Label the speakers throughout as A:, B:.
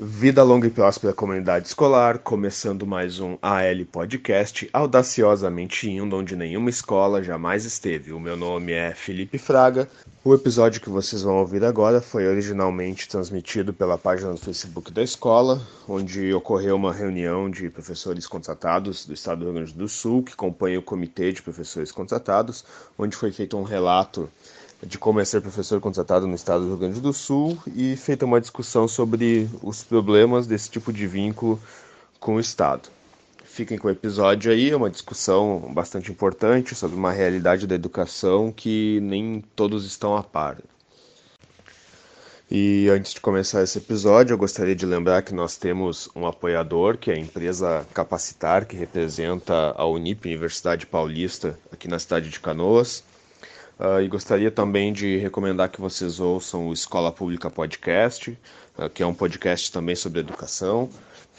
A: Vida longa e próspera comunidade escolar, começando mais um AL Podcast, audaciosamente indo onde nenhuma escola jamais esteve. O meu nome é Felipe Fraga. O episódio que vocês vão ouvir agora foi originalmente transmitido pela página do Facebook da escola, onde ocorreu uma reunião de professores contratados do estado do Rio Grande do Sul, que compõe o comitê de professores contratados, onde foi feito um relato de como é ser professor contratado no estado do Rio Grande do Sul e feita uma discussão sobre os problemas desse tipo de vínculo com o estado. Fiquem com o episódio aí, é uma discussão bastante importante sobre uma realidade da educação que nem todos estão a par. E antes de começar esse episódio, eu gostaria de lembrar que nós temos um apoiador, que é a empresa Capacitar, que representa a Unip, Universidade Paulista, aqui na cidade de Canoas. Uh, e gostaria também de recomendar que vocês ouçam o Escola Pública Podcast, uh, que é um podcast também sobre educação,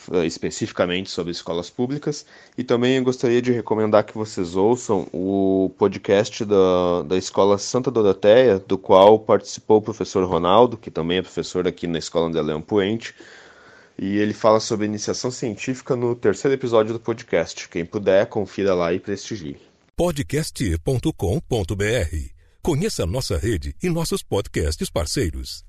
A: uh, especificamente sobre escolas públicas. E também gostaria de recomendar que vocês ouçam o podcast da, da Escola Santa Doroteia, do qual participou o professor Ronaldo, que também é professor aqui na Escola André Leão Puente. E ele fala sobre iniciação científica no terceiro episódio do podcast. Quem puder, confira lá e prestigie
B: podcast.com.br. Conheça nossa rede e nossos podcasts parceiros.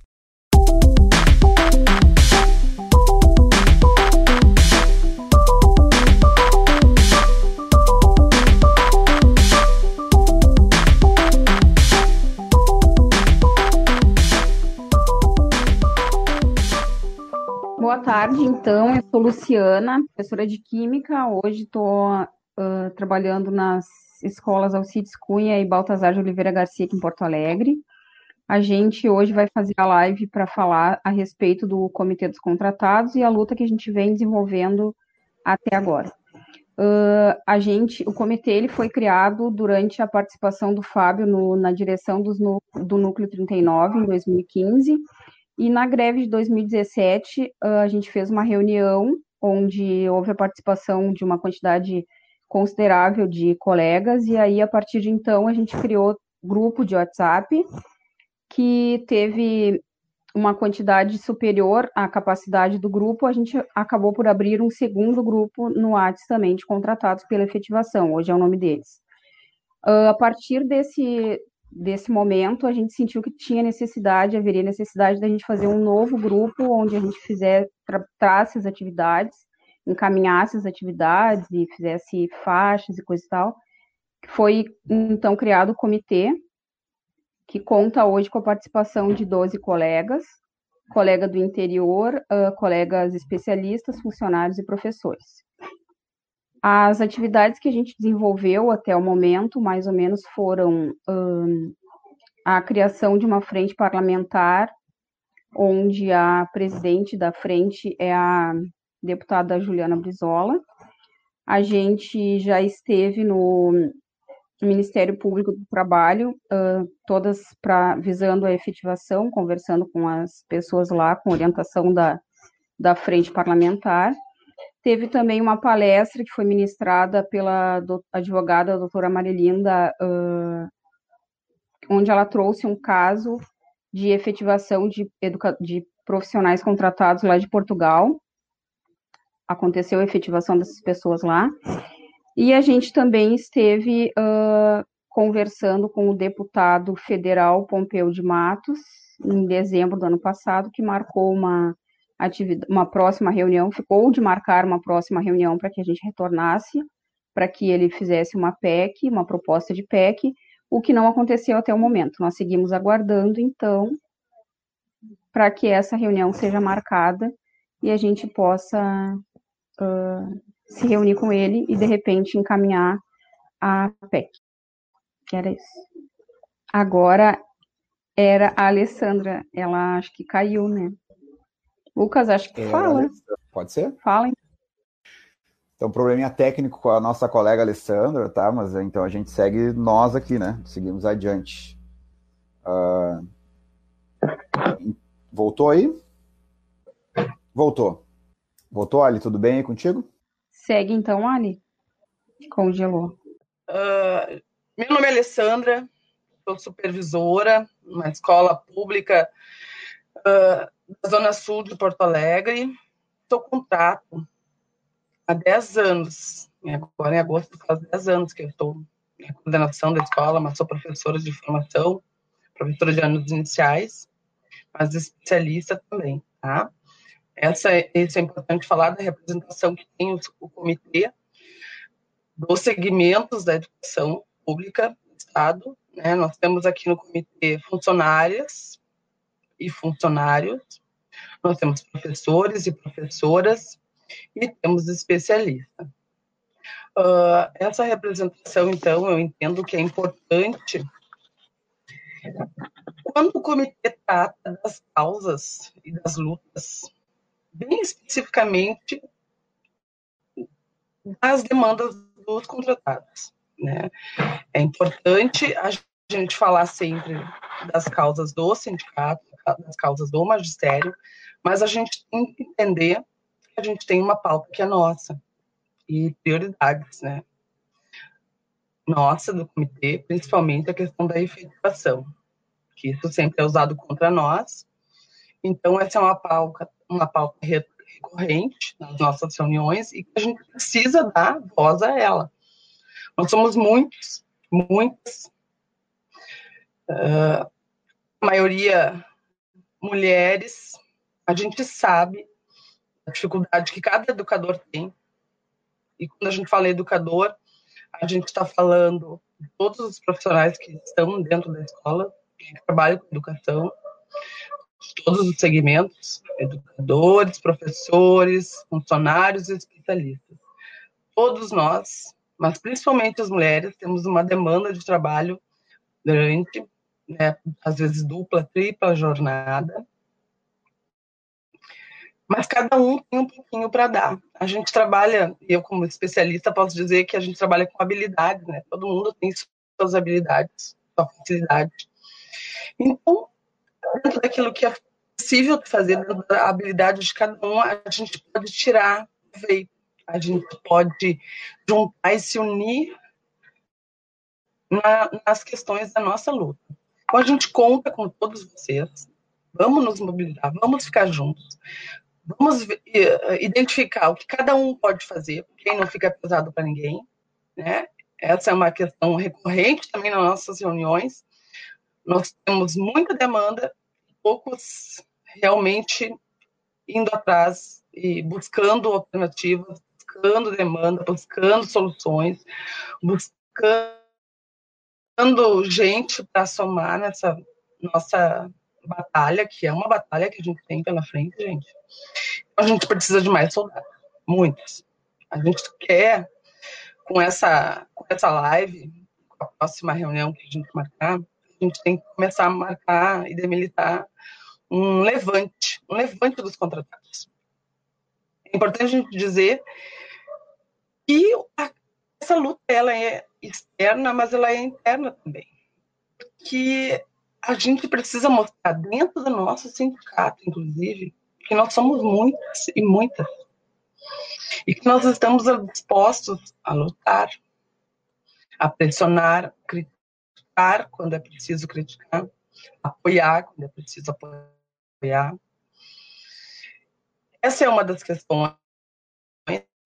C: Boa tarde, então. Eu sou Luciana, professora de Química. Hoje estou uh, trabalhando nas escolas Alcides Cunha e Baltazar de Oliveira Garcia aqui em Porto Alegre. A gente hoje vai fazer a live para falar a respeito do Comitê dos Contratados e a luta que a gente vem desenvolvendo até agora. Uh, a gente, o comitê ele foi criado durante a participação do Fábio no, na direção dos, no, do Núcleo 39 em 2015 e na greve de 2017 uh, a gente fez uma reunião onde houve a participação de uma quantidade considerável de colegas, e aí, a partir de então, a gente criou grupo de WhatsApp que teve uma quantidade superior à capacidade do grupo, a gente acabou por abrir um segundo grupo no WhatsApp também, de contratados pela efetivação, hoje é o nome deles. Uh, a partir desse, desse momento, a gente sentiu que tinha necessidade, haveria necessidade da gente fazer um novo grupo, onde a gente fizer, tra as atividades, encaminhasse as atividades e fizesse faixas e coisa e tal. Foi então criado o comitê, que conta hoje com a participação de 12 colegas, colega do interior, uh, colegas especialistas, funcionários e professores. As atividades que a gente desenvolveu até o momento, mais ou menos, foram um, a criação de uma frente parlamentar, onde a presidente da frente é a deputada Juliana Brizola. A gente já esteve no Ministério Público do Trabalho, uh, todas pra, visando a efetivação, conversando com as pessoas lá, com orientação da, da frente parlamentar. Teve também uma palestra que foi ministrada pela do, advogada doutora Marilinda, uh, onde ela trouxe um caso de efetivação de, de profissionais contratados lá de Portugal, aconteceu a efetivação dessas pessoas lá. E a gente também esteve uh, conversando com o deputado federal Pompeu de Matos, em dezembro do ano passado, que marcou uma, uma próxima reunião, ficou de marcar uma próxima reunião para que a gente retornasse, para que ele fizesse uma PEC, uma proposta de PEC, o que não aconteceu até o momento. Nós seguimos aguardando, então, para que essa reunião seja marcada e a gente possa uh, se reunir com ele e, de repente, encaminhar a PEC. Era isso. Agora era a Alessandra, ela acho que caiu, né? Lucas, acho que é, fala.
D: Pode ser?
C: Fala.
D: Então, probleminha técnico com a nossa colega Alessandra, tá? Mas então a gente segue nós aqui, né? Seguimos adiante. Uh... Voltou aí? Voltou. Voltou, Ali? Tudo bem aí contigo?
C: Segue então, Ali. Congelou.
E: Uh, meu nome é Alessandra, sou supervisora numa escola pública uh, da Zona Sul de Porto Alegre. Estou contrato há 10 anos. Agora, em agosto, faz 10 anos que eu estou na coordenação da escola, mas sou professora de formação, professora de anos iniciais, mas especialista também, tá? Essa, isso é importante falar da representação que tem o, o comitê dos segmentos da educação pública do Estado. Né? Nós temos aqui no comitê funcionárias e funcionários, nós temos professores e professoras e temos especialistas. Uh, essa representação, então, eu entendo que é importante quando o comitê trata das causas e das lutas bem especificamente das demandas dos contratados. Né? É importante a gente falar sempre das causas do sindicato, das causas do magistério, mas a gente tem que entender que a gente tem uma pauta que é nossa e prioridades, né? Nossa, do comitê, principalmente a questão da efetivação, que isso sempre é usado contra nós. Então, essa é uma pauta, uma pauta recorrente nas nossas reuniões e que a gente precisa dar voz a ela. Nós somos muitos, muitas, uh, a maioria mulheres, a gente sabe a dificuldade que cada educador tem. E quando a gente fala educador, a gente está falando de todos os profissionais que estão dentro da escola, que trabalham com educação, todos os segmentos, educadores, professores, funcionários e especialistas. Todos nós, mas principalmente as mulheres, temos uma demanda de trabalho grande, né, às vezes dupla, tripla jornada, mas cada um tem um pouquinho para dar. A gente trabalha, eu como especialista posso dizer que a gente trabalha com habilidades, né? Todo mundo tem suas habilidades, sua facilidade. Então, dentro daquilo que é possível fazer, dentro da habilidade de cada um, a gente pode tirar veio. A gente pode juntar e se unir na, nas questões da nossa luta. Então, a gente conta com todos vocês. Vamos nos mobilizar, vamos ficar juntos. Vamos identificar o que cada um pode fazer, quem não fica pesado para ninguém. Né? Essa é uma questão recorrente também nas nossas reuniões. Nós temos muita demanda, poucos realmente indo atrás e buscando alternativas, buscando demanda, buscando soluções, buscando gente para somar nessa nossa batalha, que é uma batalha que a gente tem pela frente, gente. A gente precisa de mais soldados, muitos. A gente quer, com essa, com essa live, com a próxima reunião que a gente marcar, a gente tem que começar a marcar e demilitar um levante, um levante dos contratados. É importante a gente dizer que a, essa luta ela é externa, mas ela é interna também. Que a gente precisa mostrar dentro do nosso sindicato, inclusive, que nós somos muitas e muitas. E que nós estamos dispostos a lutar, a pressionar, criticar quando é preciso criticar, apoiar quando é preciso apoiar. Essa é uma das questões.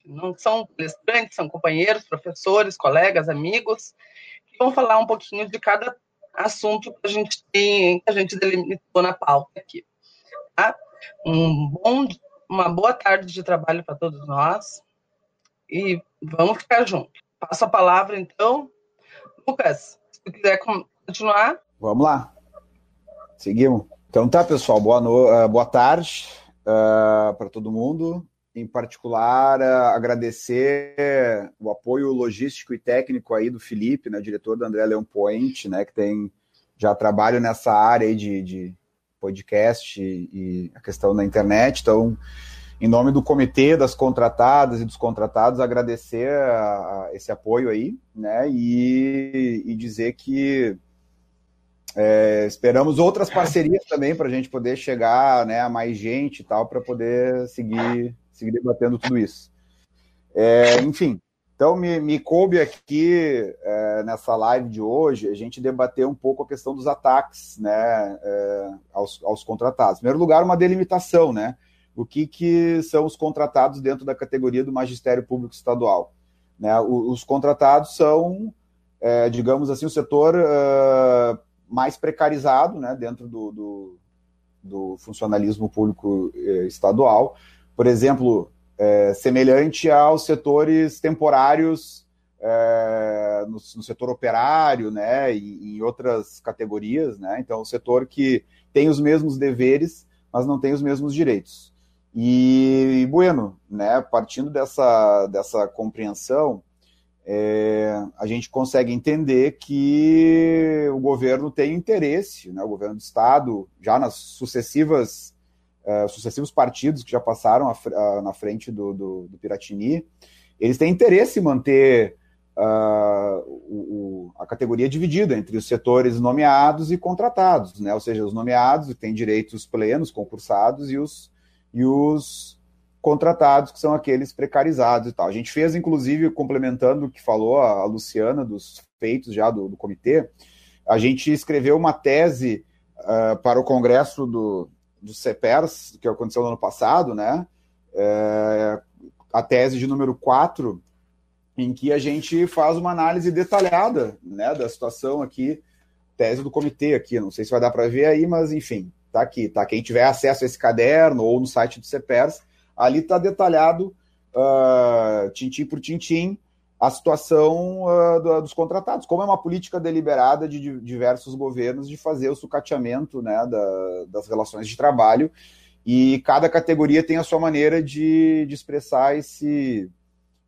E: Não são palestrantes, são companheiros, professores, colegas, amigos, que vão falar um pouquinho de cada assunto que a gente tem, que a gente delimitou na pauta aqui. Tá? Um bom, uma boa tarde de trabalho para todos nós e vamos ficar juntos. Passo a palavra, então. Lucas, se quiser continuar.
D: Vamos lá. Seguimos. Então tá, pessoal, boa, no... Uh, boa tarde uh, ah, para todo mundo. Em particular, uh, agradecer o apoio logístico e técnico aí do Felipe, né, diretor do André Leão Point, né, que tem já trabalho nessa área de, de podcast e, e a questão da internet. Então, em nome do comitê das contratadas e dos contratados, agradecer a, a esse apoio aí, né, e, e dizer que é, esperamos outras parcerias também para a gente poder chegar né, a mais gente e tal, para poder seguir, seguir debatendo tudo isso. É, enfim, Então, me, me coube aqui, é, nessa live de hoje, a gente debater um pouco a questão dos ataques né, é, aos, aos contratados. Em primeiro lugar, uma delimitação, né? O que, que são os contratados dentro da categoria do magistério público estadual? Né, os, os contratados são, é, digamos assim, o setor uh, mais precarizado né, dentro do, do, do funcionalismo público eh, estadual. Por exemplo, é, semelhante aos setores temporários é, no, no, setor operário, né, e em outras categorias, né, então o setor que tem os mesmos deveres, mas não tem os mesmos direitos. E, e bueno, né, partindo dessa, dessa compreensão, é, a gente consegue entender que o governo tem interesse, né, o governo do Estado, já nas sucessivas uh, sucessivos partidos que já passaram a, a, na frente do, do, do, Piratini, eles têm interesse em manter uh, o, a categoria dividida entre os setores nomeados e contratados, né? ou seja, os nomeados têm direitos plenos, concursados, e os, e os contratados, que são aqueles precarizados e tal. A gente fez, inclusive, complementando o que falou a, Luciana dos feitos já do, do, comitê, a gente escreveu uma tese uh, para o Congresso do, do CEPERS, que aconteceu no ano passado, né? É, a tese de número 4, em que a gente faz uma análise detalhada né, da situação aqui, tese do comitê aqui, não sei se vai dar para ver aí, mas enfim, tá aqui, tá? Quem tiver acesso a esse caderno ou no site do CEPERS, ali está detalhado, uh, tintim por tintim, a situação uh, do, dos contratados, como é uma política deliberada de, diversos governos de fazer o sucateamento né, da, das relações de trabalho, e cada categoria tem a sua maneira de, de expressar esse,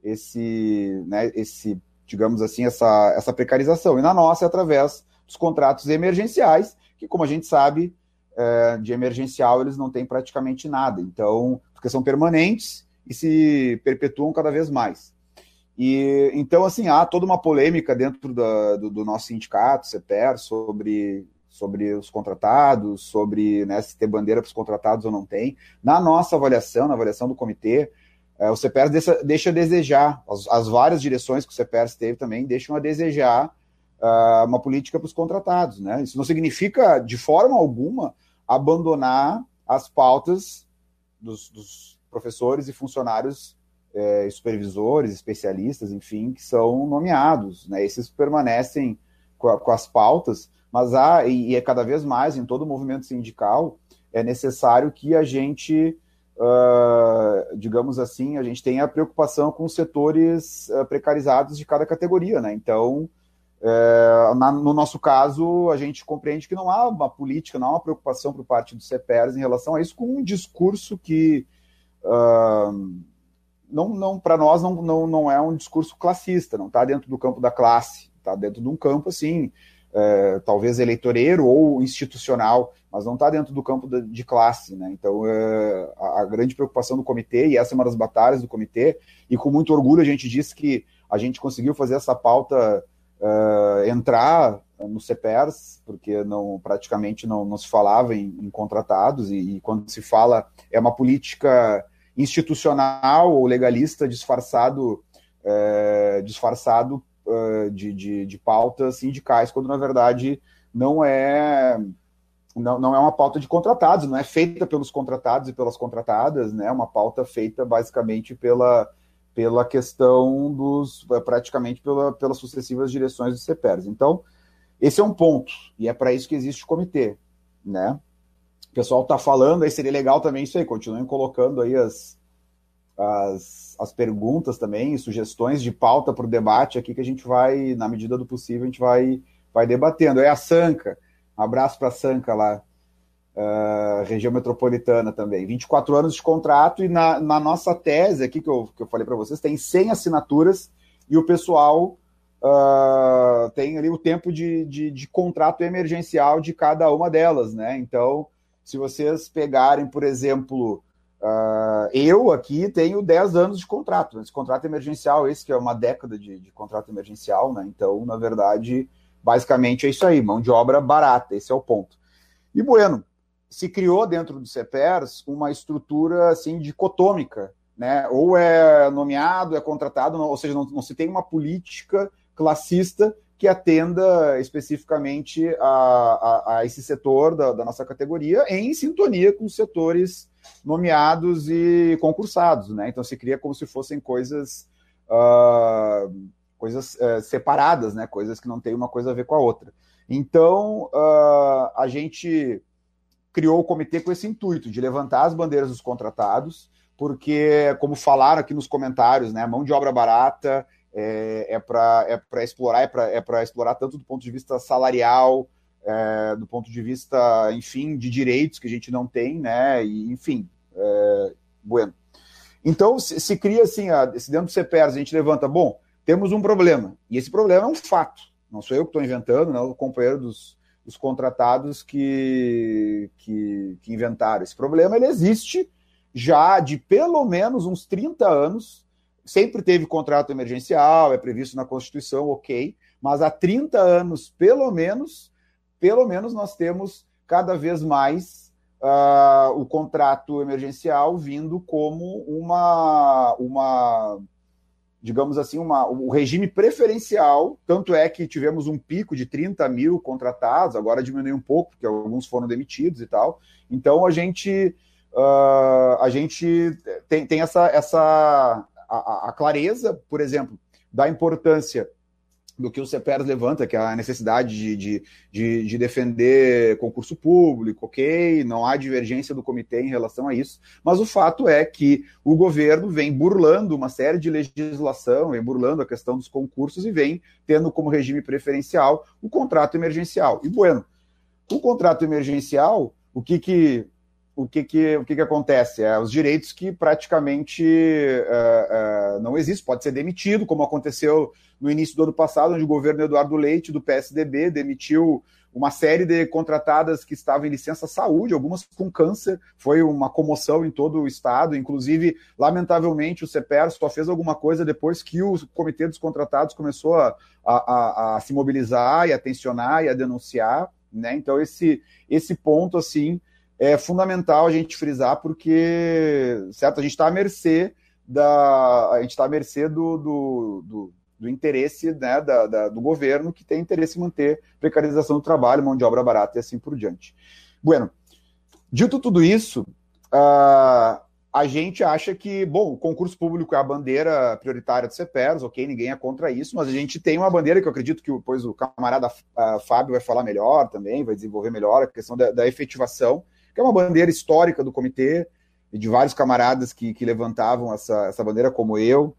D: esse, né, esse, digamos assim, essa, essa precarização. E na nossa é através dos contratos emergenciais, que, como a gente sabe, é, de emergencial eles não têm praticamente nada. Então, porque são permanentes e se perpetuam cada vez mais. E então, assim, há toda uma polêmica dentro da, do, do, nosso sindicato, CEPER, sobre, sobre os contratados, sobre né, se ter bandeira para os contratados ou não tem. Na nossa avaliação, na avaliação do comitê, é, o CEPER deixa, deixa a desejar, as, as, várias direções que o CEPER teve também deixam a desejar uh, uma política para os contratados. Né? Isso não significa, de forma alguma, abandonar as pautas dos, dos professores e funcionários é, supervisores, especialistas, enfim, que são nomeados. Né? Esses permanecem com, a, com as pautas, mas há, e, e, é cada vez mais em todo o movimento sindical, é necessário que a gente, uh, digamos assim, a gente tenha preocupação com os setores uh, precarizados de cada categoria. Né? Então, é, na, no nosso caso, a gente compreende que não há uma política, não há uma preocupação por parte do CEPERS em relação a isso, com um discurso que. Uh, não, não para nós não, não, não é um discurso classista, não está dentro do campo da classe, está dentro de um campo assim, é, talvez eleitoreiro ou institucional, mas não está dentro do campo de, de classe, né? Então é, a, a, grande preocupação do comitê e essa é uma das batalhas do comitê e com muito orgulho a gente disse que a gente conseguiu fazer essa pauta é, entrar no CEPERS, porque não praticamente não, não se falava em, em contratados e, e quando se fala é uma política institucional ou legalista disfarçado, é, disfarçado é, de, de, de, pautas sindicais, quando na verdade não é não, não é uma pauta de contratados, não é feita pelos contratados e pelas contratadas, né? É uma pauta feita basicamente pela, pela questão dos praticamente pela, pelas sucessivas direções do CEPERS. Então, esse é um ponto, e é para isso que existe o comitê, né? pessoal está falando, aí seria legal também isso aí, continuem colocando aí as, as, as perguntas também, sugestões de pauta para o debate aqui que a gente vai, na medida do possível, a gente vai, vai debatendo. É a Sanca, um abraço para a Sanca lá, uh, região metropolitana também. 24 anos de contrato e na, na nossa tese aqui que eu, que eu falei para vocês, tem 100 assinaturas e o pessoal uh, tem ali o tempo de, de, de contrato emergencial de cada uma delas, né? Então, se vocês pegarem, por exemplo, uh, eu aqui tenho 10 anos de contrato, esse contrato emergencial, esse que é uma década de, de, contrato emergencial, né? Então, na verdade, basicamente é isso aí, mão de obra barata, esse é o ponto. E bueno, se criou dentro do CEPERS uma estrutura assim dicotômica né? Ou é nomeado, é contratado, ou seja, não, não, se tem uma política classista que atenda especificamente a, a, a esse setor da, da, nossa categoria em sintonia com os setores nomeados e concursados, né? Então se cria como se fossem coisas uh, coisas uh, separadas, né? Coisas que não têm uma coisa a ver com a outra. Então uh, a gente criou o comitê com esse intuito de levantar as bandeiras dos contratados, porque, como falaram aqui nos comentários, né, mão de obra barata é, é para é explorar, é para é explorar tanto do ponto de vista salarial, é, do ponto de vista, enfim, de direitos que a gente não tem, né? E, enfim, é, bueno. Então, se, se cria assim, a, se dentro do CPERS a gente levanta, bom, temos um problema, e esse problema é um fato, não sou eu que estou inventando, não, o companheiro dos, dos contratados que, que, que inventaram. Esse problema ele existe já de pelo menos uns 30 anos. Sempre teve contrato emergencial, é previsto na Constituição, ok, mas há 30 anos, pelo menos, pelo menos nós temos cada vez mais uh, o contrato emergencial vindo como uma, uma digamos assim, uma, o regime preferencial, tanto é que tivemos um pico de 30 mil contratados, agora diminuiu um pouco, porque alguns foram demitidos e tal. Então a gente, uh, a gente tem, tem essa, essa a, a clareza, por exemplo, da importância do que o CEPERS levanta, que é a necessidade de, de, de, de, defender concurso público, ok, não há divergência do comitê em relação a isso, mas o fato é que o governo vem burlando uma série de legislação, vem burlando a questão dos concursos e vem tendo como regime preferencial o contrato emergencial. E, bueno, o contrato emergencial, o que que o que, que, o que, que acontece? É os direitos que praticamente uh, uh, não existem, pode ser demitido, como aconteceu no início do ano passado, onde o governo Eduardo Leite, do PSDB, demitiu uma série de contratadas que estavam em licença saúde, algumas com câncer, foi uma comoção em todo o estado, inclusive, lamentavelmente, o CEPER só fez alguma coisa depois que o Comitê dos Contratados começou a, a, a se mobilizar e a tensionar e a denunciar, né? Então, esse, esse ponto, assim, é fundamental a gente frisar, porque, certo, a gente está à mercê da. A gente está à mercê do, do, do, do interesse né, da, da, do governo, que tem interesse em manter precarização do trabalho, mão de obra barata e assim por diante. Bueno, dito tudo isso, uh, a gente acha que, bom, o concurso público é a bandeira prioritária do CEPERS, ok, ninguém é contra isso, mas a gente tem uma bandeira que eu acredito que depois o camarada uh, Fábio vai falar melhor também, vai desenvolver melhor a questão da, da efetivação que é uma bandeira histórica do comitê, e de vários camaradas que, que levantavam essa, essa bandeira, como eu.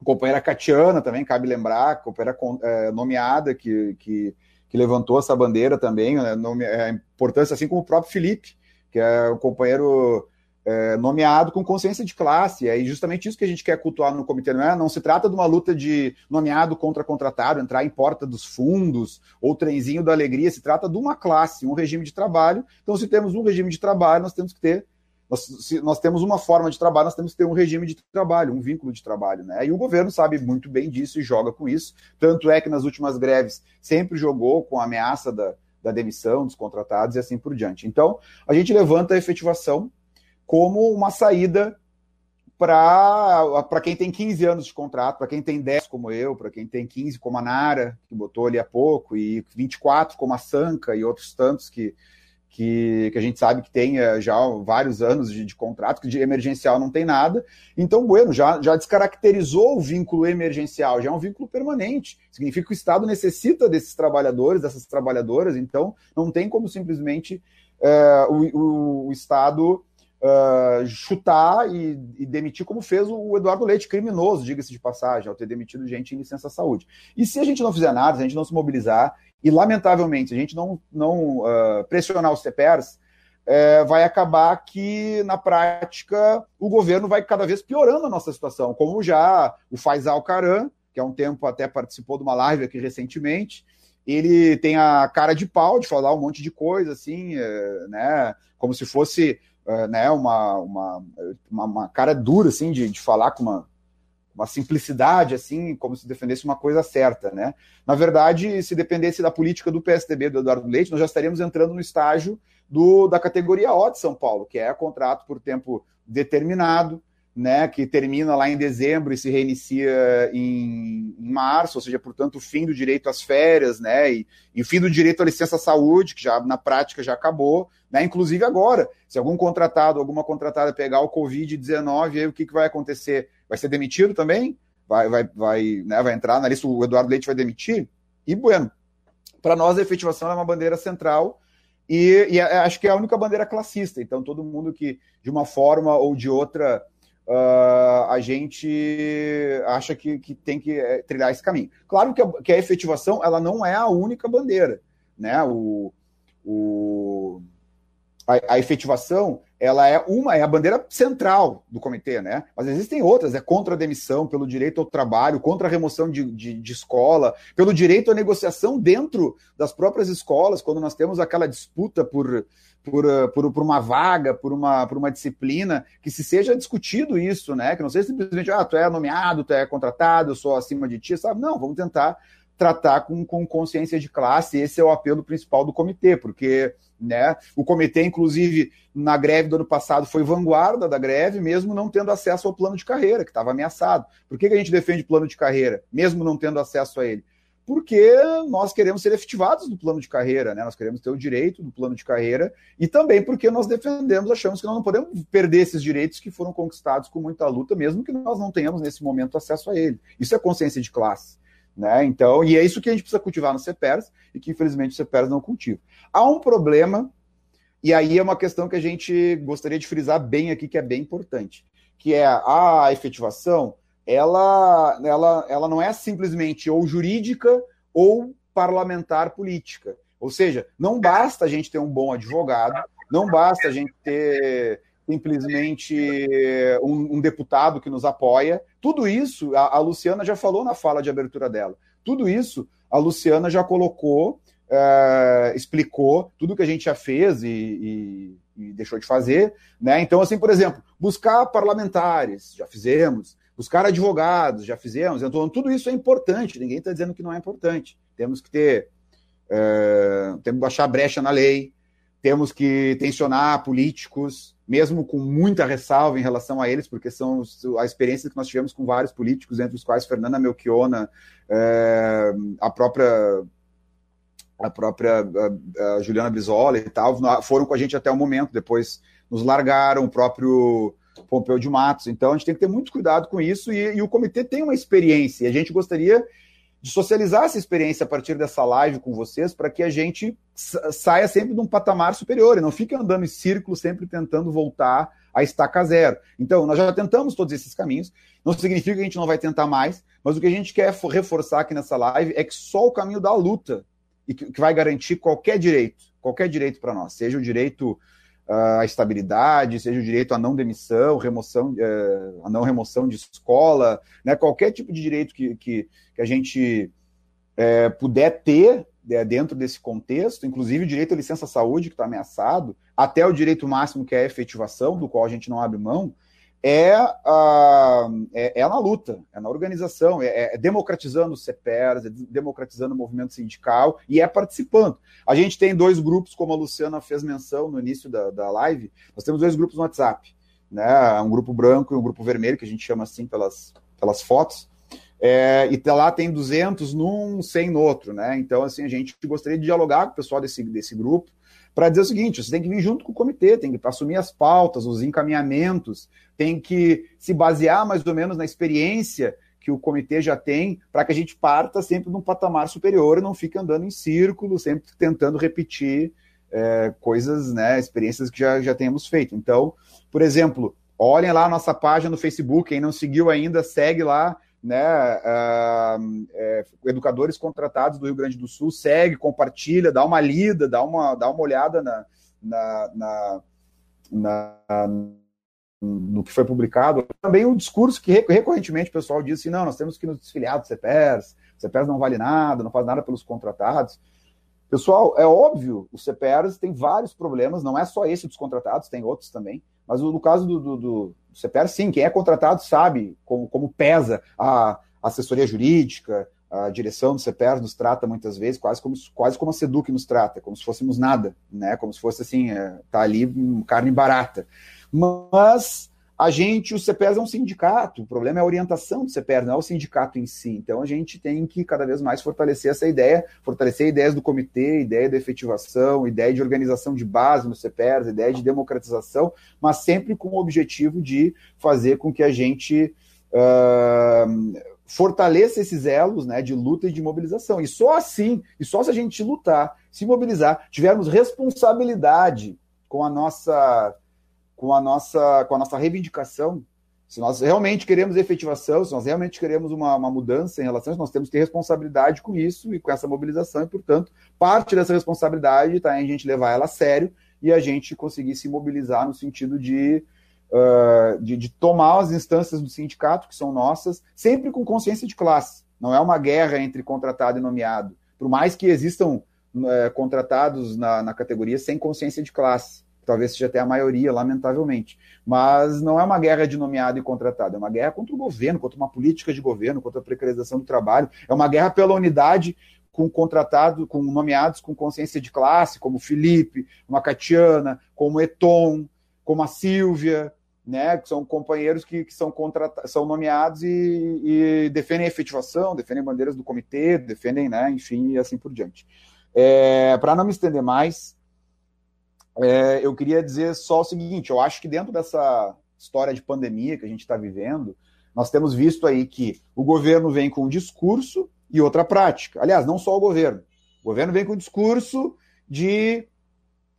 D: A companheira Catiana também, cabe lembrar, companheira é, nomeada que, que, que, levantou essa bandeira também, né, nome, é, a importância, assim como o próprio Felipe, que é um companheiro é, nomeado com consciência de classe. É justamente isso que a gente quer cultuar no comitê. Não, é? não se trata de uma luta de nomeado contra contratado, entrar em porta dos fundos ou trenzinho da alegria. Se trata de uma classe, um regime de trabalho. Então, se temos um regime de trabalho, nós temos que ter. Nós, se nós temos uma forma de trabalho, nós temos que ter um regime de trabalho, um vínculo de trabalho. Né? E o governo sabe muito bem disso e joga com isso. Tanto é que nas últimas greves sempre jogou com a ameaça da, da demissão dos contratados e assim por diante. Então, a gente levanta a efetivação como uma saída para quem tem 15 anos de contrato, para quem tem 10 como eu, para quem tem 15 como a Nara, que botou ali há pouco, e 24 como a Sanca e outros tantos que, que, que a gente sabe que tem eh, já vários anos de, de, contrato, que de emergencial não tem nada. Então, Bueno, já, já descaracterizou o vínculo emergencial, já é um vínculo permanente. Significa que o Estado necessita desses trabalhadores, dessas trabalhadoras, então não tem como simplesmente é, o, o, o Estado uh, chutar e, e, demitir, como fez o Eduardo Leite, criminoso, diga-se de passagem, ao ter demitido gente em licença saúde. E se a gente não fizer nada, se a gente não se mobilizar, e lamentavelmente, se a gente não, não uh, pressionar os CPERs, é, vai acabar que, na prática, o governo vai cada vez piorando a nossa situação, como já o Faisal Caran, que há um tempo até participou de uma live aqui recentemente, ele tem a cara de pau de falar um monte de coisa, assim, é, né, como se fosse uh, né, uma, uma, uma, uma, cara dura, assim, de, de falar com uma, uma simplicidade, assim, como se defendesse uma coisa certa, né? Na verdade, se dependesse da política do PSDB, do Eduardo Leite, nós já estaríamos entrando no estágio do, da categoria O de São Paulo, que é contrato por tempo determinado, né, que termina lá em dezembro e se reinicia em, em, março, ou seja, portanto, o fim do direito às férias, né, e, e, o fim do direito à licença saúde, que já na prática já acabou, né, inclusive agora, se algum contratado, alguma contratada pegar o Covid-19, aí o que, que vai acontecer? Vai ser demitido também? Vai, vai, vai, né, vai entrar na lista, o Eduardo Leite vai demitir? E bueno, para nós a efetivação é uma bandeira central, e, e, acho que é a única bandeira classista. Então, todo mundo que, de uma forma ou de outra, uh, a gente acha que, que tem que é, trilhar esse caminho. Claro que a, que a efetivação ela não é a única bandeira. Né? O, o, a, a efetivação ela é uma, é a bandeira central do comitê, né? Mas existem outras, é contra a demissão, pelo direito ao trabalho, contra a remoção de, de, de, escola, pelo direito à negociação dentro das próprias escolas, quando nós temos aquela disputa por, por, eh, por, por, uma vaga, por uma, por uma disciplina, que se seja discutido isso, né? Que não seja simplesmente, ah, tu é nomeado, tu é contratado, eu sou acima de ti, sabe? Não, vamos tentar tratar com, com consciência de classe, esse é o apelo principal do comitê, porque né, o comitê, inclusive, na greve do ano passado, foi vanguarda da greve, mesmo não tendo acesso ao plano de carreira, que estava ameaçado. Por que, que a gente defende plano de carreira, mesmo não tendo acesso a ele? Porque nós queremos ser efetivados no plano de carreira, né? Nós queremos ter o direito do plano de carreira e também porque nós defendemos, achamos que nós não podemos perder esses direitos que foram conquistados com muita luta, mesmo que nós não tenhamos nesse momento acesso a ele. Isso é consciência de classe. Né? Então, e é isso que a gente precisa cultivar no CEPERS e que infelizmente o CEPERS não cultiva. Há um problema, e aí é uma questão que a gente gostaria de frisar bem aqui, que é bem importante, que é a efetivação ela, ela, ela não é simplesmente ou jurídica ou parlamentar política. Ou seja, não basta a gente ter um bom advogado, não basta a gente ter simplesmente um, um deputado que nos apoia. Tudo isso, a, a, Luciana já falou na fala de abertura dela. Tudo isso a Luciana já colocou, é, explicou tudo que a gente já fez e, e, e deixou de fazer. Né? Então, assim, por exemplo, buscar parlamentares, já fizemos buscar advogados, já fizemos. Então, tudo isso é importante, ninguém está dizendo que não é importante. Temos que ter, é, temos que baixar brecha na lei, temos que tensionar políticos, mesmo com muita ressalva em relação a eles, porque são a experiência que nós tivemos com vários políticos, entre os quais Fernanda Melchiona, é, a própria a própria a, a Juliana Brizola e tal, foram com a gente até o momento, depois nos largaram, o próprio Pompeu de Matos. Então, a gente tem que ter muito cuidado com isso e, e o comitê tem uma experiência e a gente gostaria de socializar essa experiência a partir dessa live com vocês para que a gente saia sempre de um patamar superior e não fique andando em círculo sempre tentando voltar a estaca zero. Então, nós já tentamos todos esses caminhos, não significa que a gente não vai tentar mais, mas o que a gente quer reforçar aqui nessa live é que só o caminho da luta e que vai garantir qualquer direito, qualquer direito para nós, seja o direito a estabilidade, seja o direito à não demissão, remoção, é, a não remoção de escola, né, qualquer tipo de direito que, que, que a gente é, puder ter é, dentro desse contexto, inclusive o direito à licença saúde, que está ameaçado, até o direito máximo, que é a efetivação, do qual a gente não abre mão, é, a, é, é, na luta, é na organização, é, é democratizando o CEPERS, é democratizando o movimento sindical e é participando. A gente tem dois grupos, como a Luciana fez menção no início da, da live, nós temos dois grupos no WhatsApp, né? um grupo branco e um grupo vermelho, que a gente chama assim pelas, pelas fotos, é, e tá lá tem 200 num, 100 no outro, né? Então, assim, a gente gostaria de dialogar com o pessoal desse, desse grupo, para dizer o seguinte: você tem que vir junto com o comitê, tem que assumir as pautas, os encaminhamentos, tem que se basear mais ou menos na experiência que o comitê já tem, para que a gente parta sempre num patamar superior e não fique andando em círculo, sempre tentando repetir é, coisas, né, experiências que já, já temos feito. Então, por exemplo, olhem lá a nossa página no Facebook, quem não seguiu ainda, segue lá, né, uh, é, educadores contratados do Rio Grande do Sul, segue, compartilha, dá uma lida, dá uma, dá uma olhada na, na, na, na no que foi publicado. Também o discurso que recorrentemente o pessoal diz assim, não, nós temos que nos desfiliar do CEPERS, o CEPERS não vale nada, não faz nada pelos contratados. Pessoal, é óbvio, o CPRs tem vários problemas, não é só esse dos contratados, tem outros também. Mas no caso do, do, do CPR, sim, quem é contratado sabe como, como pesa a assessoria jurídica, a direção do CPR nos trata muitas vezes quase como, quase como a Seduc nos trata, como se fôssemos nada, né? Como se fosse assim, é, tá ali carne barata. Mas a gente, o CEPERS é um sindicato, o problema é a orientação do CEPERS, não é o sindicato em si. Então a gente tem que cada vez mais fortalecer essa ideia, fortalecer ideias do comitê, ideia da efetivação, ideia de organização de base no CEPERS, ideia de democratização, mas sempre com o objetivo de fazer com que a gente uh, fortaleça esses elos né, de luta e de mobilização. E só assim, e só se a gente lutar, se mobilizar, tivermos responsabilidade com a nossa com a nossa, com a nossa reivindicação, se nós realmente queremos efetivação, se nós realmente queremos uma, uma mudança em relação nós temos que ter responsabilidade com isso e com essa mobilização, e, portanto, parte dessa responsabilidade está em a gente levar ela a sério e a gente conseguir se mobilizar no sentido de, uh, de, de, tomar as instâncias do sindicato, que são nossas, sempre com consciência de classe. Não é uma guerra entre contratado e nomeado. Por mais que existam uh, contratados na, na categoria sem consciência de classe talvez seja até a maioria, lamentavelmente. Mas não é uma guerra de nomeado e contratado, é uma guerra contra o governo, contra uma política de governo, contra a precarização do trabalho, é uma guerra pela unidade com contratado, com nomeados com consciência de classe, como Felipe, como a Catiana, como Eton, como a Silvia, né, que são companheiros que, que são, são nomeados e, e, defendem a efetivação, defendem bandeiras do comitê, defendem, né, enfim, e assim por diante. É, Para não me estender mais, é, eu queria dizer só o seguinte: eu acho que dentro dessa história de pandemia que a gente está vivendo, nós temos visto aí que o governo vem com um discurso e outra prática. Aliás, não só o governo. O governo vem com um discurso de,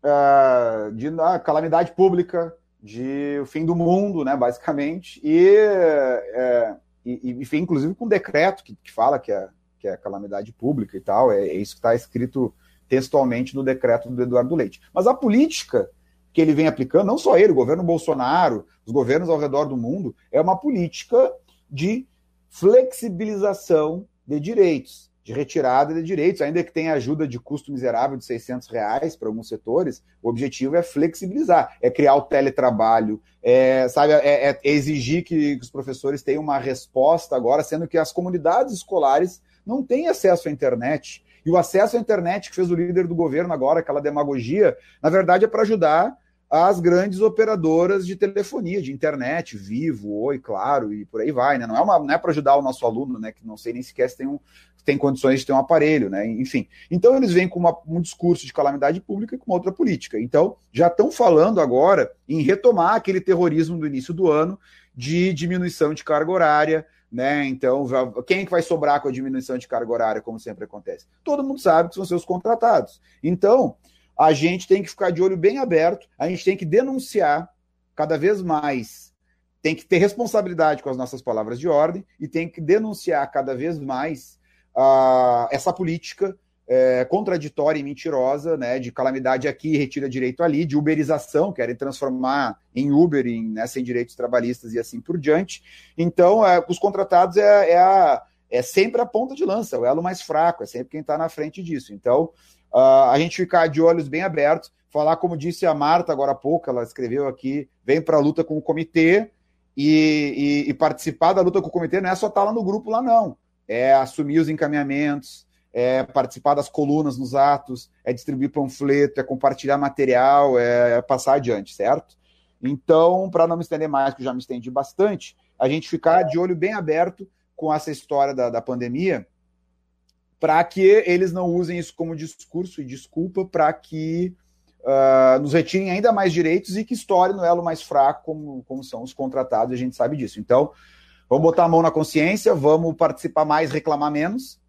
D: uh, de uh, calamidade pública, de o fim do mundo, né, basicamente, e, uh, e, enfim, inclusive com um decreto que, que fala que é, que é calamidade pública e tal, é, é isso que está escrito textualmente no decreto do Eduardo Leite. Mas a política que ele vem aplicando, não só ele, o governo Bolsonaro, os governos ao redor do mundo, é uma política de flexibilização de direitos, de retirada de direitos, ainda que tenha ajuda de custo miserável de 600 reais para alguns setores, o objetivo é flexibilizar, é criar o teletrabalho, é, sabe, é, é exigir que, que os professores tenham uma resposta agora, sendo que as comunidades escolares não têm acesso à internet. E o acesso à internet que fez o líder do governo agora, aquela demagogia, na verdade é para ajudar as grandes operadoras de telefonia, de internet, Vivo, Oi, Claro, e por aí vai, né? Não é, uma, não é para ajudar o nosso aluno, né? Que não sei nem sequer se tem, um, tem condições de ter um aparelho, né? Enfim. Então eles vêm com uma, um discurso de calamidade pública e com outra política. Então, já estão falando agora em retomar aquele terrorismo do início do ano de diminuição de carga horária, né? Então, quem que vai sobrar com a diminuição de carga horária, como sempre acontece? Todo mundo sabe que são seus contratados. Então, a gente tem que ficar de olho bem aberto, a gente tem que denunciar cada vez mais, tem que ter responsabilidade com as nossas palavras de ordem e tem que denunciar cada vez mais uh, essa política é, contraditória e mentirosa, né, de calamidade aqui, retira direito ali, de uberização, querem transformar em Uber, em, né, sem direitos trabalhistas e assim por diante. Então, é, os contratados é, é, a, é sempre a ponta de lança, o elo mais fraco, é sempre quem está na frente disso. Então, uh, a gente ficar de olhos bem abertos, falar, como disse a Marta agora há pouco, ela escreveu aqui, vem para a luta com o comitê e, e, e participar da luta com o comitê não é só estar tá lá no grupo lá, não. É assumir os encaminhamentos, é participar das colunas nos atos, é distribuir panfleto, é compartilhar material, é passar adiante, certo? Então, para não me estender mais, que eu já me estendi bastante, a gente ficar de olho bem aberto com essa história da, da pandemia, para que eles não usem isso como discurso e desculpa para que uh, nos retirem ainda mais direitos e que estourem no elo mais fraco, como, como são os contratados, a gente sabe disso. Então, vamos botar a mão na consciência, vamos participar mais, reclamar menos,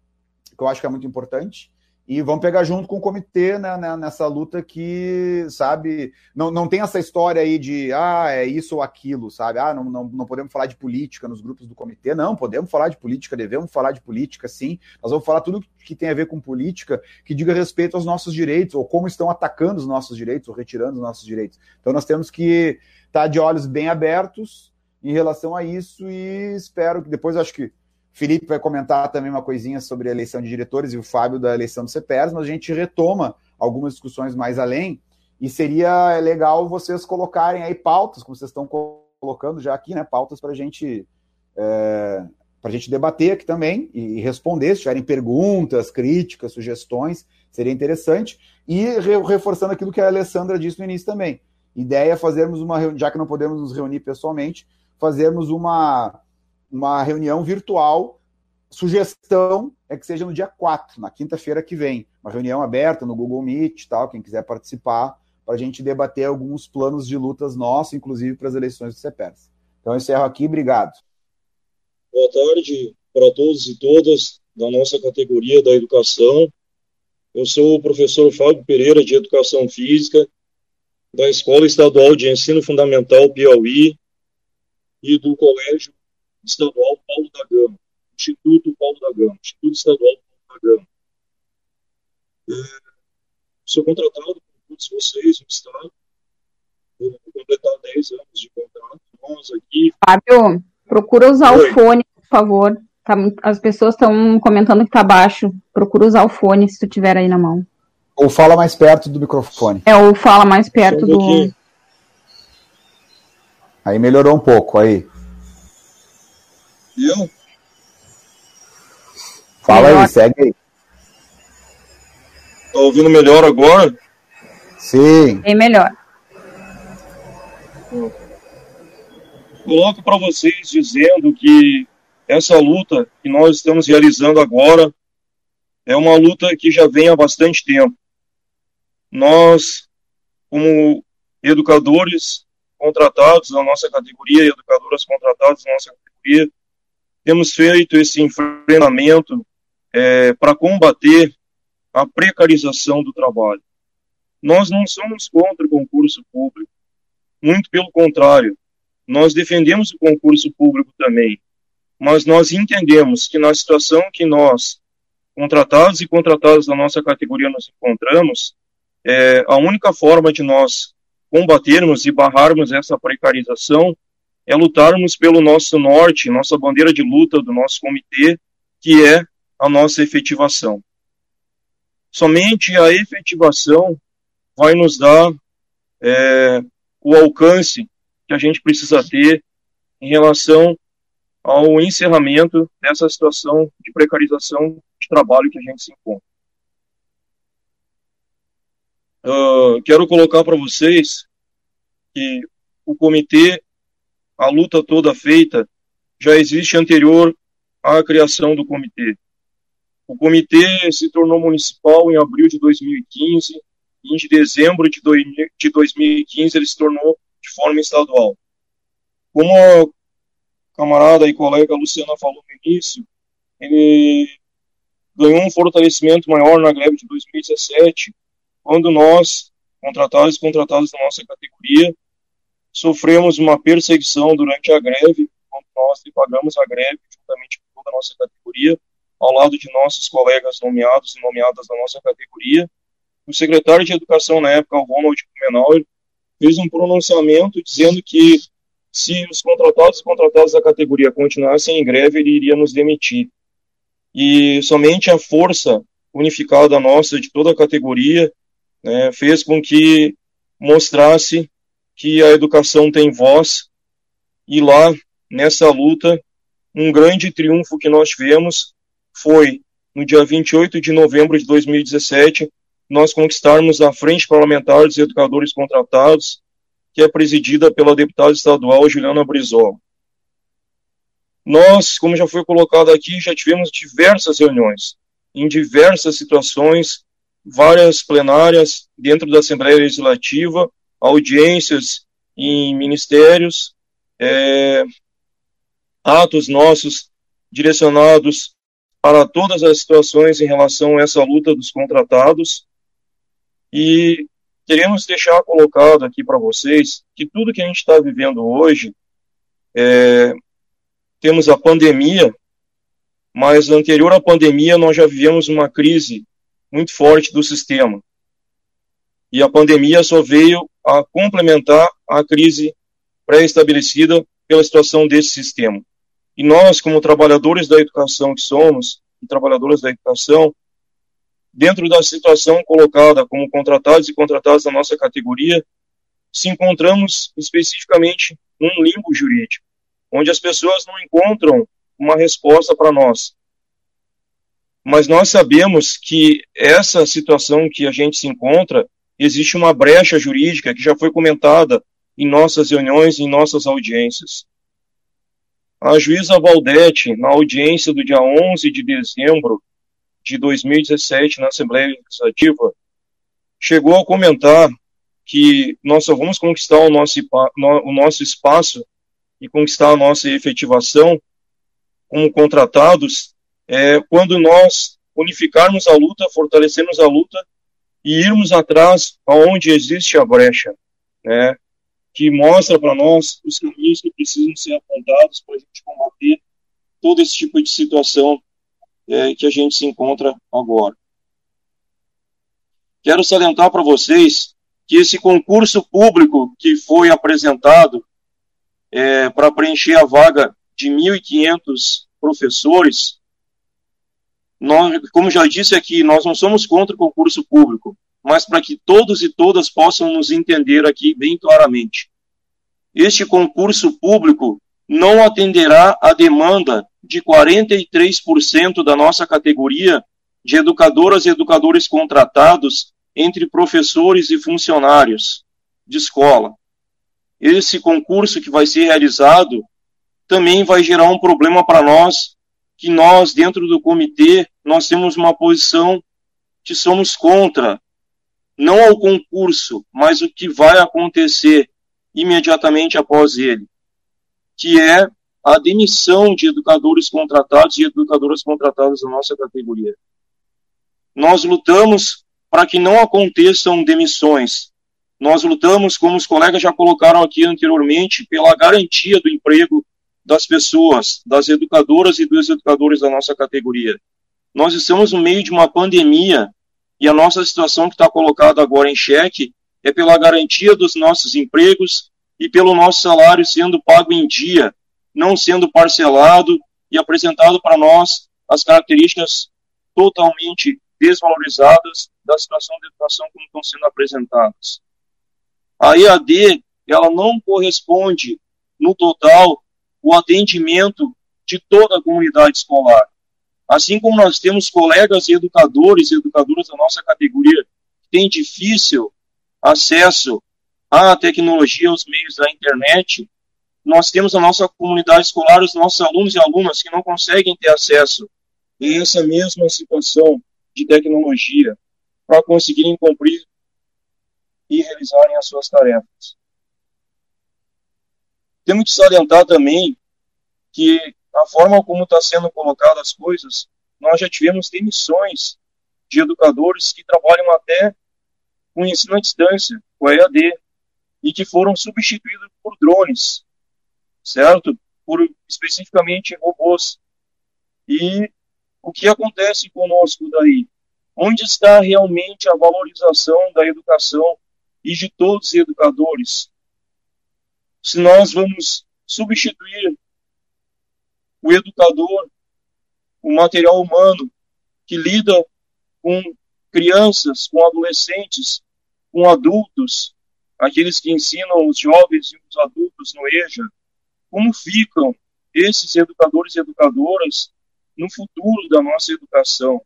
D: que eu acho que é muito importante. E vamos pegar junto com o comitê né, né, nessa luta que, sabe, não, não tem essa história aí de, ah, é isso ou aquilo, sabe? Ah, não, não, não podemos falar de política nos grupos do comitê. Não, podemos falar de política, devemos falar de política, sim. Nós vamos falar tudo que tem a ver com política que diga respeito aos nossos direitos, ou como estão atacando os nossos direitos, ou retirando os nossos direitos. Então nós temos que estar de olhos bem abertos em relação a isso e espero que depois, acho que Felipe vai comentar também uma coisinha sobre a eleição de diretores e o Fábio da eleição do CPERS, mas a gente retoma algumas discussões mais além e seria legal vocês colocarem aí pautas, como vocês estão colocando já aqui, né? Pautas para gente, é, a gente debater aqui também e responder, se tiverem perguntas, críticas, sugestões, seria interessante. E re reforçando aquilo que a Alessandra disse no início também. Ideia é fazermos uma já que não podemos nos reunir pessoalmente, fazermos uma, uma reunião virtual. Sugestão é que seja no dia 4, na quinta-feira que vem. Uma reunião aberta no Google Meet, tal, quem quiser participar, para a gente debater alguns planos de lutas nossos, inclusive para as eleições do CEPERS. Então, eu encerro aqui, obrigado.
F: Boa tarde para todos e todas da nossa categoria da educação. Eu sou o professor Fábio Pereira, de Educação Física, da Escola Estadual de Ensino Fundamental Piauí e do Colégio Estadual Paulo da Gama, Instituto Paulo da Gama, Instituto Estadual Paulo da Gama. É, sou contratado por todos vocês no Estado, vou completar 10 anos de contrato. Nós aqui.
C: Fábio, procura usar Oi. o fone, por favor. Tá, as pessoas estão comentando que tá baixo. Procura usar o fone se tu tiver aí na mão.
D: Ou fala mais perto do microfone.
C: É, ou fala mais perto do.
D: Aí melhorou um pouco, aí.
F: Eu?
D: Fala aí, segue aí.
F: Tá ouvindo melhor agora?
D: Sim.
C: Bem melhor.
F: Coloco para vocês dizendo que essa luta que nós estamos realizando agora é uma luta que já vem há bastante tempo. Nós, como educadores contratados na nossa categoria, educadoras contratadas na nossa categoria, temos feito esse enfrentamento é, para combater a precarização do trabalho. Nós não somos contra o concurso público, muito pelo contrário, nós defendemos o concurso público também, mas nós entendemos que na situação que nós, contratados e contratadas da nossa categoria, nos encontramos, é, a única forma de nós combatermos e barrarmos essa precarização é lutarmos pelo nosso norte, nossa bandeira de luta do nosso comitê, que é a nossa efetivação. Somente a efetivação vai nos dar é, o alcance que a gente precisa ter em relação ao encerramento dessa situação de precarização de trabalho que a gente se encontra. Uh, quero colocar para vocês que o comitê, a luta toda feita, já existe anterior à criação do comitê. O comitê se tornou municipal em abril de 2015 e em dezembro de 2015 ele se tornou de forma estadual. Como a camarada e colega Luciana falou no início, ele ganhou um fortalecimento maior na greve de 2017, quando nós, contratados e contratados da nossa categoria, sofremos uma perseguição durante a greve, quando nós pagamos a greve juntamente com toda a nossa categoria, ao lado de nossos colegas nomeados e nomeadas da nossa categoria. O secretário de Educação na época, o Ronald Kumenauer, fez um pronunciamento dizendo que se os contratados e contratadas da categoria continuassem em greve, ele iria nos demitir. E somente a força unificada nossa de toda a categoria né, fez com que mostrasse que a educação tem voz e lá nessa luta um grande triunfo que nós tivemos foi no dia 28 de novembro de 2017 nós conquistarmos a Frente Parlamentar dos Educadores Contratados, que é presidida pela deputada estadual Juliana Brizola. Nós, como já foi colocado aqui, já tivemos diversas reuniões, em diversas situações, várias plenárias dentro da Assembleia Legislativa, audiências em ministérios, é, atos nossos direcionados para todas as situações em relação a essa luta dos contratados, e queremos deixar colocado aqui para vocês que tudo que a gente está vivendo hoje, é, temos a pandemia, mas anterior à pandemia nós já vivemos uma crise muito forte do sistema. E a pandemia só veio a complementar a crise pré-estabelecida pela situação desse sistema. E nós, como trabalhadores da educação que somos, e trabalhadoras da educação, dentro da situação colocada como contratados e contratadas da nossa categoria, se encontramos especificamente num limbo jurídico, onde as pessoas não encontram uma resposta para nós. Mas nós sabemos que essa situação que a gente se encontra existe uma brecha jurídica que já foi comentada em nossas reuniões, em nossas audiências. A juíza Valdete, na audiência do dia 11 de dezembro de 2017 na Assembleia Legislativa, chegou a comentar que nós só vamos conquistar o nosso, o nosso espaço e conquistar a nossa efetivação como contratados é, quando nós unificarmos a luta, fortalecermos a luta e irmos atrás aonde existe a brecha, né? Que mostra para nós os caminhos que precisam ser apontados para a gente combater todo esse tipo de situação é, que a gente se encontra agora. Quero salientar para vocês que esse concurso público que foi apresentado é, para preencher a vaga de 1.500 professores, nós, como já disse aqui, nós não somos contra o concurso público, mas para que todos e todas possam nos entender aqui bem claramente. Este concurso público não atenderá a demanda de 43% da nossa categoria de educadoras e educadores contratados entre professores e funcionários de escola. Esse concurso que vai ser realizado também vai gerar um problema para nós, que nós, dentro do comitê, nós temos uma posição que somos contra, não ao concurso, mas o que vai acontecer imediatamente após ele, que é a demissão de educadores contratados e educadoras contratadas da nossa categoria. Nós lutamos para que não aconteçam demissões. Nós lutamos, como os colegas já colocaram aqui anteriormente, pela garantia do emprego das pessoas, das educadoras e dos educadores da nossa categoria. Nós estamos no meio de uma pandemia e a nossa situação que está colocada agora em xeque é pela garantia dos nossos empregos e pelo nosso salário sendo pago em dia, não sendo parcelado e apresentado para nós as características totalmente desvalorizadas da situação de educação como estão sendo apresentadas. A EAD, ela não corresponde, no total, o atendimento de toda a comunidade escolar. Assim como nós temos colegas e educadores e educadoras da nossa categoria que têm difícil acesso à tecnologia, aos meios da internet, nós temos a nossa comunidade escolar, os nossos alunos e alunas que não conseguem ter acesso a essa mesma situação de tecnologia para conseguirem cumprir e realizarem as suas tarefas. Temos que salientar também que a forma como está sendo colocadas as coisas, nós já tivemos demissões de educadores que trabalham até com ensino à distância, com EAD, e que foram substituídos por drones, certo? Por especificamente robôs. E o que acontece conosco daí? Onde está realmente a valorização da educação e de todos os educadores? Se nós vamos substituir o educador, o material humano que lida com crianças, com adolescentes, com adultos, aqueles que ensinam os jovens e os adultos no EJA, como ficam esses educadores e educadoras no futuro da nossa educação.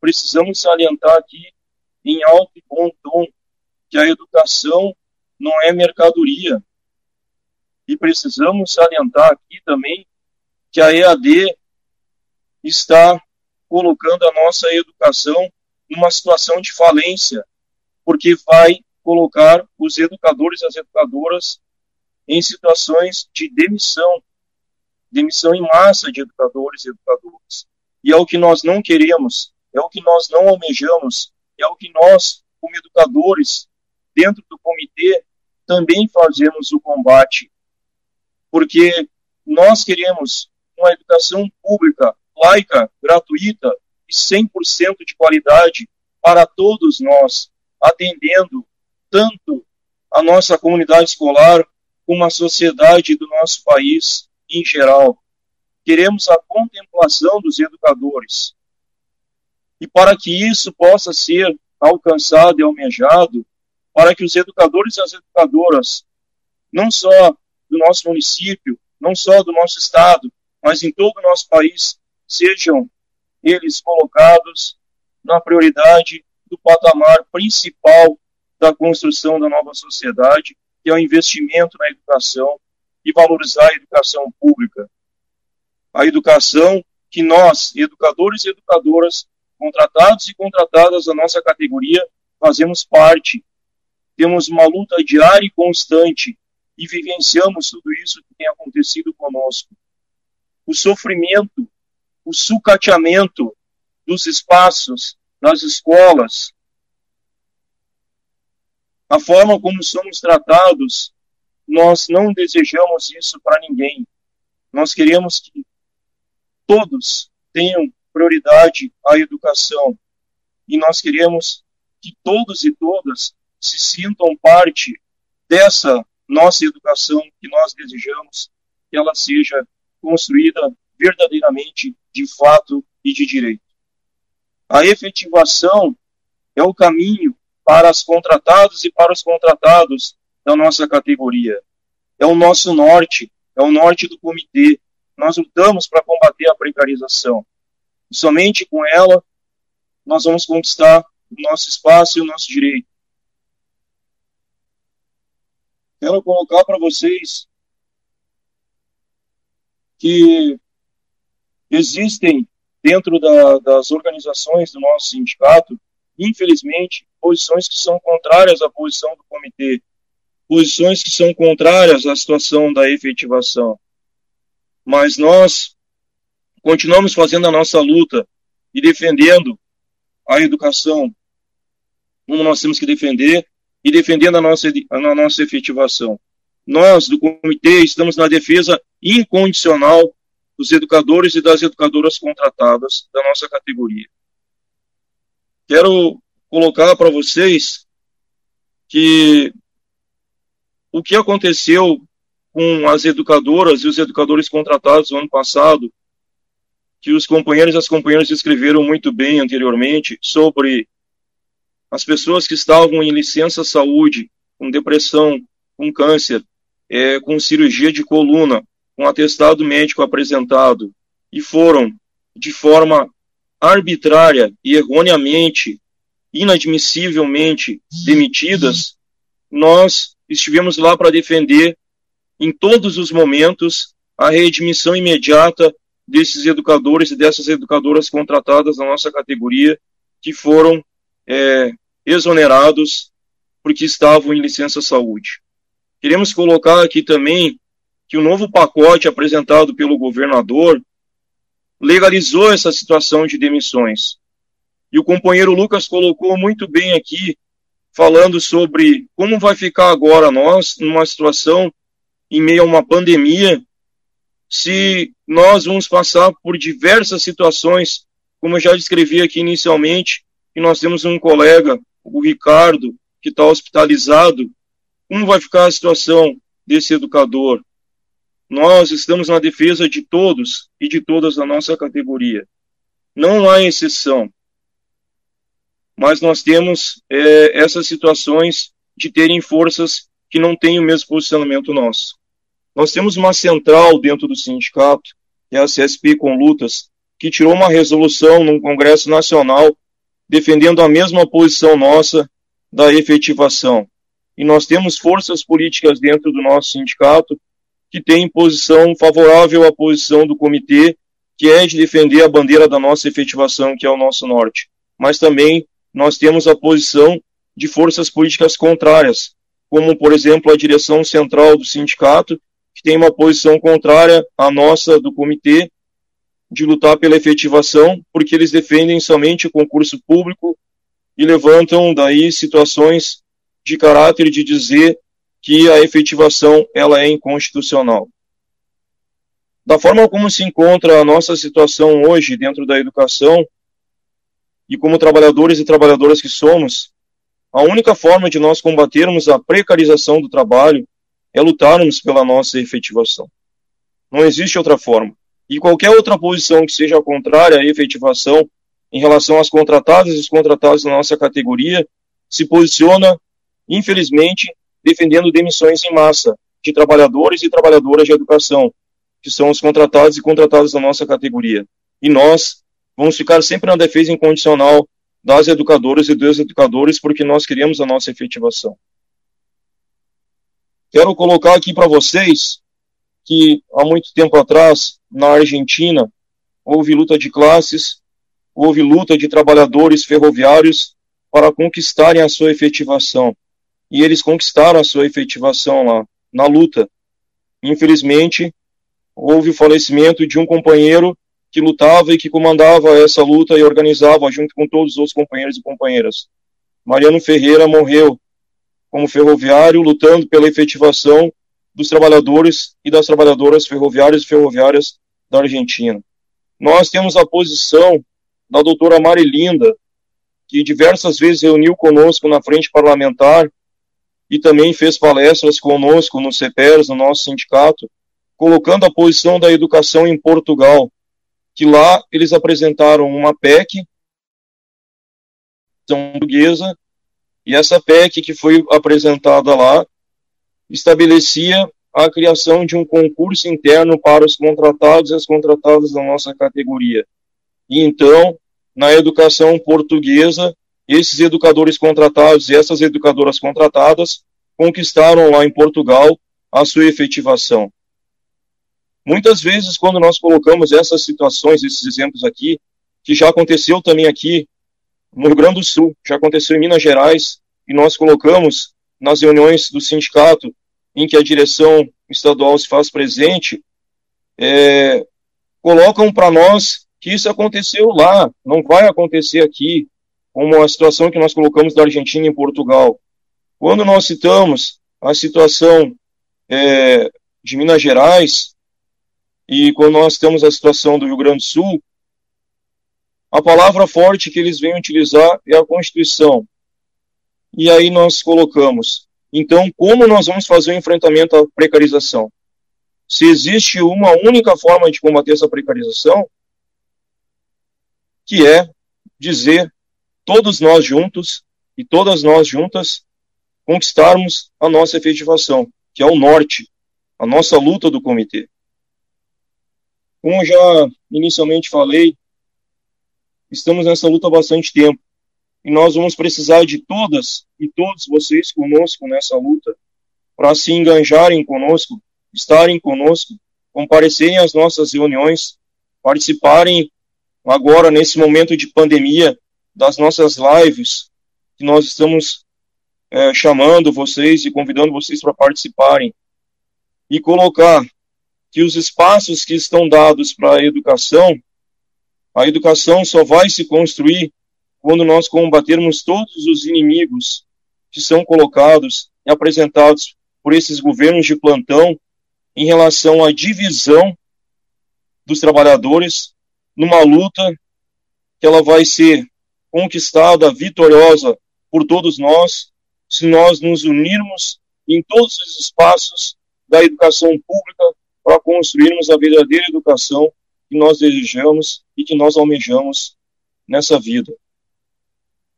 F: Precisamos salientar aqui, em alto e bom tom, que a educação não é mercadoria. E precisamos salientar aqui também que a EAD está colocando a nossa educação numa situação de falência, porque vai colocar os educadores e as educadoras em situações de demissão demissão em massa de educadores e educadoras. E é o que nós não queremos, é o que nós não almejamos, é o que nós, como educadores, dentro do comitê, também fazemos o combate. Porque nós queremos uma educação pública, laica, gratuita e 100% de qualidade para todos nós, atendendo tanto a nossa comunidade escolar como a sociedade do nosso país em geral. Queremos a contemplação dos educadores. E para que isso possa ser alcançado e almejado, para que os educadores e as educadoras, não só do nosso município, não só do nosso estado, mas em todo o nosso país, sejam eles colocados na prioridade do patamar principal da construção da nova sociedade, que é o investimento na educação e valorizar a educação pública. A educação que nós, educadores e educadoras, contratados e contratadas da nossa categoria, fazemos parte. Temos uma luta diária e constante e vivenciamos tudo isso que tem acontecido conosco. O sofrimento, o sucateamento dos espaços, das escolas, a forma como somos tratados, nós não desejamos isso para ninguém. Nós queremos que todos tenham prioridade à educação e nós queremos que todos e todas se sintam parte dessa nossa educação que nós desejamos que ela seja construída verdadeiramente de fato e de direito. A efetivação é o caminho para as contratadas e para os contratados da nossa categoria. É o nosso norte, é o norte do comitê. Nós lutamos para combater a precarização. Somente com ela nós vamos conquistar o nosso espaço e o nosso direito. Quero colocar para vocês que existem dentro da, das organizações do nosso sindicato, infelizmente, posições que são contrárias à posição do comitê, posições que são contrárias à situação da efetivação. Mas nós continuamos fazendo a nossa luta e defendendo a educação como nós temos que defender e defendendo a nossa, a nossa efetivação. Nós, do comitê, estamos na defesa incondicional dos educadores e das educadoras contratadas da nossa categoria. Quero colocar para vocês que o que aconteceu com as educadoras e os educadores contratados no ano passado, que os companheiros e as companheiras escreveram muito bem anteriormente sobre as pessoas que estavam em licença saúde, com depressão, com câncer, é, com cirurgia de coluna, com atestado médico apresentado, e foram, de forma arbitrária e erroneamente, inadmissivelmente demitidas, nós estivemos lá para defender, em todos os momentos, a readmissão imediata desses educadores e dessas educadoras contratadas na nossa categoria, que foram é, exonerados porque estavam em licença saúde. Queremos colocar aqui também que o novo pacote apresentado pelo governador legalizou essa situação de demissões. E o companheiro Lucas colocou muito bem aqui, falando sobre como vai ficar agora nós numa situação em meio a uma pandemia, se nós vamos passar por diversas situações, como eu já descrevi aqui inicialmente, que nós temos um colega o Ricardo, que está hospitalizado, como vai ficar a situação desse educador? Nós estamos na defesa de todos e de todas da nossa categoria. Não há exceção. Mas nós temos é, essas situações de terem forças que não têm o mesmo posicionamento nosso. Nós temos uma central dentro do sindicato, que é a CSP com Lutas, que tirou uma resolução num Congresso Nacional defendendo a mesma posição nossa da efetivação. E nós temos forças políticas dentro do nosso sindicato que têm posição favorável à posição do comitê, que é de defender a bandeira da nossa efetivação, que é o nosso norte. Mas também nós temos a posição de forças políticas contrárias, como, por exemplo, a direção central do sindicato, que tem uma posição contrária à nossa do comitê, de lutar pela efetivação, porque eles defendem somente o concurso público e levantam daí situações de caráter de dizer que a efetivação ela é inconstitucional. Da forma como se encontra a nossa situação hoje dentro da educação e como trabalhadores e trabalhadoras que somos, a única forma de nós combatermos a precarização do trabalho é lutarmos pela nossa efetivação. Não existe outra forma e qualquer outra posição que seja contrária à efetivação em relação às contratadas e os contratados da nossa categoria se posiciona, infelizmente, defendendo demissões em massa de trabalhadores e trabalhadoras de educação, que são os contratados e contratadas da nossa categoria. E nós vamos ficar sempre na defesa incondicional das educadoras e dos educadores, porque nós queremos a nossa efetivação. Quero colocar aqui para vocês que há muito tempo atrás, na Argentina, houve luta de classes, houve luta de trabalhadores ferroviários para conquistarem a sua efetivação. E eles conquistaram a sua efetivação lá, na luta. Infelizmente, houve o falecimento de um companheiro que lutava e que comandava essa luta e organizava junto com todos os outros companheiros e companheiras. Mariano Ferreira morreu como ferroviário lutando pela efetivação dos trabalhadores e das trabalhadoras ferroviárias e ferroviárias da Argentina. Nós temos a posição da doutora Marilinda, que diversas vezes reuniu conosco na frente parlamentar e também fez palestras conosco no CEPERS, no nosso sindicato, colocando a posição da educação em Portugal, que lá eles apresentaram uma PEC portuguesa, e essa PEC que foi apresentada lá estabelecia a criação de um concurso interno para os contratados e as contratadas da nossa categoria. E então, na educação portuguesa, esses educadores contratados e essas educadoras contratadas conquistaram lá em Portugal a sua efetivação. Muitas vezes, quando nós colocamos essas situações, esses exemplos aqui, que já aconteceu também aqui no Rio Grande do Sul, já aconteceu em Minas Gerais, e nós colocamos nas reuniões do sindicato em que a direção estadual se faz presente, é, colocam para nós que isso aconteceu lá, não vai acontecer aqui, como a situação que nós colocamos da Argentina e Portugal. Quando nós citamos a situação é, de Minas Gerais, e quando nós temos a situação do Rio Grande do Sul, a palavra forte que eles vêm utilizar é a Constituição. E aí nós colocamos. Então, como nós vamos fazer o enfrentamento à precarização? Se existe uma única forma de combater essa precarização, que é dizer todos nós juntos e todas nós juntas conquistarmos a nossa efetivação, que é o norte, a nossa luta do comitê. Como já inicialmente falei, estamos nessa luta há bastante tempo e nós vamos precisar de todas e todos vocês conosco nessa luta para se enganjarem conosco, estarem conosco, comparecerem às nossas reuniões, participarem agora nesse momento de pandemia das nossas lives que nós estamos é, chamando vocês e convidando vocês para participarem. E colocar que os espaços que estão dados para a educação, a educação só vai se construir quando nós combatermos todos os inimigos que são colocados e apresentados por esses governos de plantão em relação à divisão dos trabalhadores numa luta que ela vai ser conquistada, vitoriosa por todos nós, se nós nos unirmos em todos os espaços da educação pública para construirmos a verdadeira educação que nós desejamos e que nós almejamos nessa vida.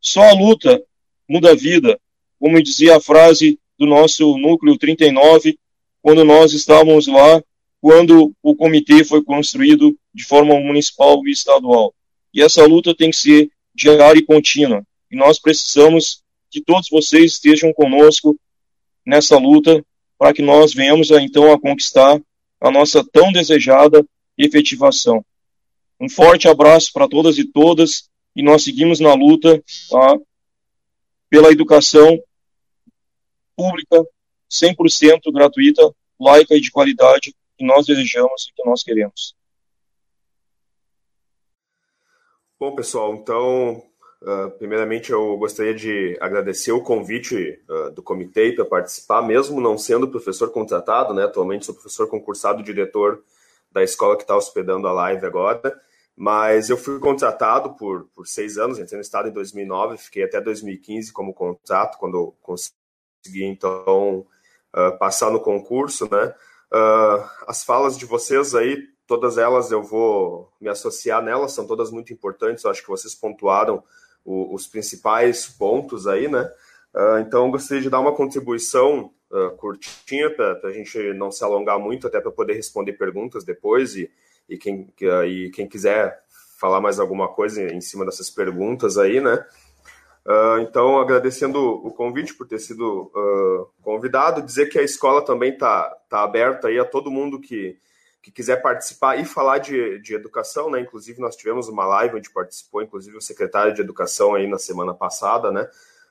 F: Só a luta muda a vida, como dizia a frase do nosso núcleo 39, quando nós estávamos lá, quando o comitê foi construído de forma municipal e estadual. E essa luta tem que ser diária e contínua. E nós precisamos que todos vocês estejam conosco nessa luta para que nós venhamos a, então a conquistar a nossa tão desejada efetivação. Um forte abraço para todas e todas e nós seguimos na luta tá, pela educação pública 100% gratuita, laica e de qualidade que nós desejamos e que nós queremos.
A: Bom, pessoal, então, uh, primeiramente eu gostaria de agradecer o convite uh, do comitê para participar, mesmo não sendo professor contratado, né? Atualmente sou professor concursado diretor da escola que está hospedando a live agora, mas eu fui contratado por, por seis anos, entrei no estado em 2009, fiquei até 2015 como contrato, quando consegui, então, uh, passar no concurso, né? as falas de vocês aí todas elas eu vou me associar nelas, são todas muito importantes, eu acho que vocês pontuaram o, os principais pontos aí, né? Uh, então, gostaria de dar uma contribuição uh, curtinha para a gente não se alongar muito, até para poder responder perguntas depois e, E quem, e quem quiser falar mais alguma coisa em cima dessas perguntas aí, né? Uh, então, agradecendo o convite por ter sido uh, convidado, dizer que a escola também está tá aberta aí a todo mundo que, que quiser participar e falar de, de educação, né? Inclusive, nós tivemos uma live onde participou, inclusive, o secretário de Educação aí na semana passada, né?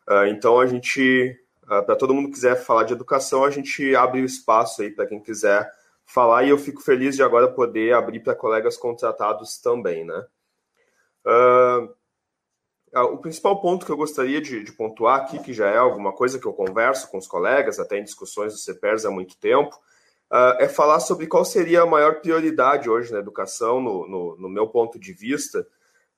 A: Uh, então, a gente, para todo mundo que quiser falar de educação, a gente abre o espaço aí para quem quiser falar e eu fico feliz de agora poder abrir para colegas contratados também, né? Uh, o principal ponto que eu gostaria de, de, pontuar aqui, que já é alguma coisa que eu converso com os colegas, até em discussões do CEPERS há muito tempo, uh, é falar sobre qual seria a maior prioridade hoje na educação, no, no, no meu ponto de vista,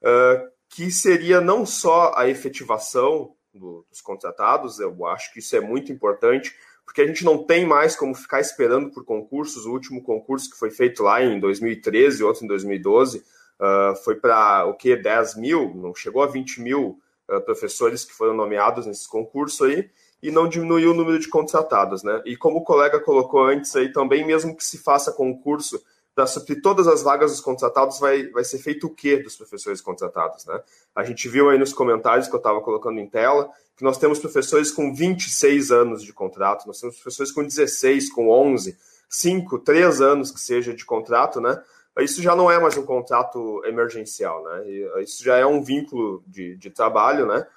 A: uh, que seria não só a efetivação do, dos contratados, eu acho que isso é muito importante, porque a gente não tem mais como ficar esperando por concursos. O último concurso que foi feito lá em 2013, outro em 2012, uh, foi para o que? 10 mil, não chegou a 20 mil uh, professores que foram nomeados nesse concurso aí, e não diminuiu o número de contratados, né? E como o colega colocou antes aí também, mesmo que se faça concurso suprir todas as vagas dos contratados, vai, vai ser feito o quê dos professores contratados, né? A gente viu aí nos comentários que eu estava colocando em tela que nós temos professores com 26 anos de contrato, nós temos professores com 16, com 11, 5, 3 anos que seja de contrato, né? isso já não é mais um contrato emergencial, né? Isso já é um vínculo de, de trabalho, né?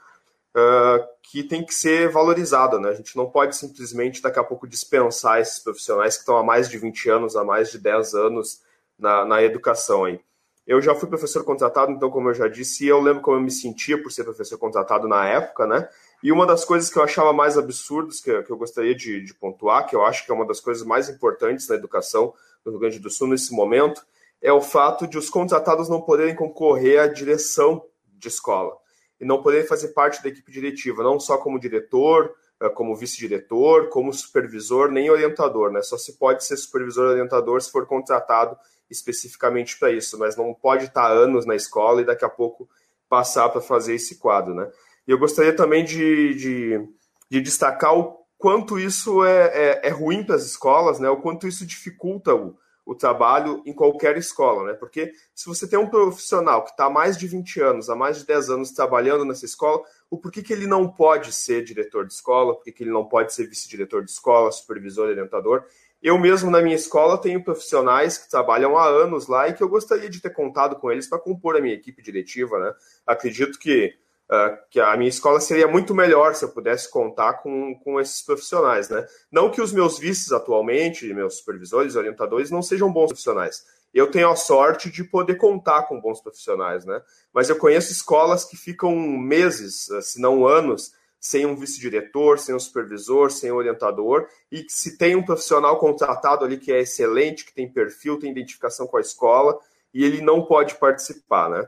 A: Uh, que tem que ser valorizado, né? A gente não pode simplesmente daqui a pouco dispensar esses profissionais que estão há mais de 20 anos, há mais de 10 anos na, na educação aí. Eu já fui professor contratado, então, como eu já disse, eu lembro como eu me sentia por ser professor contratado na época, né? E uma das coisas que eu achava mais absurdas, que, que eu gostaria de, de pontuar, que eu acho que é uma das coisas mais importantes na educação no Rio Grande do Sul nesse momento, é o fato de os contratados não poderem concorrer à direção de escola e não poderem fazer parte da equipe diretiva, não só como diretor, eh, como vice-diretor, como supervisor, nem orientador, né? Só se pode ser supervisor orientador se for contratado especificamente para isso, mas não pode estar anos na escola e daqui a pouco passar para fazer esse quadro, né? E eu gostaria também de, de, de destacar o quanto isso é, é, é ruim para as escolas, né? O quanto isso dificulta o, o trabalho em qualquer escola, né? Porque se você tem um profissional que está há mais de 20 anos, há mais de 10 anos trabalhando nessa escola, o porquê que ele não pode ser diretor de escola, porquê que ele não pode ser vice-diretor de escola, supervisor, orientador. Eu mesmo, na minha escola, tenho profissionais que trabalham há anos lá e que eu gostaria de ter contado com eles para compor a minha equipe diretiva, né? Acredito que uh, que a minha escola seria muito melhor se eu pudesse contar com, com esses profissionais, né? Não que os meus vices atualmente, meus supervisores, orientadores, não sejam bons profissionais. Eu tenho a sorte de poder contar com bons profissionais, né? Mas eu conheço escolas que ficam meses, ah, se não anos, sem um vice-diretor, sem um supervisor, sem um orientador, e que se tem um profissional contratado ali que é excelente, que tem perfil, tem identificação com a escola, e ele não pode participar, né?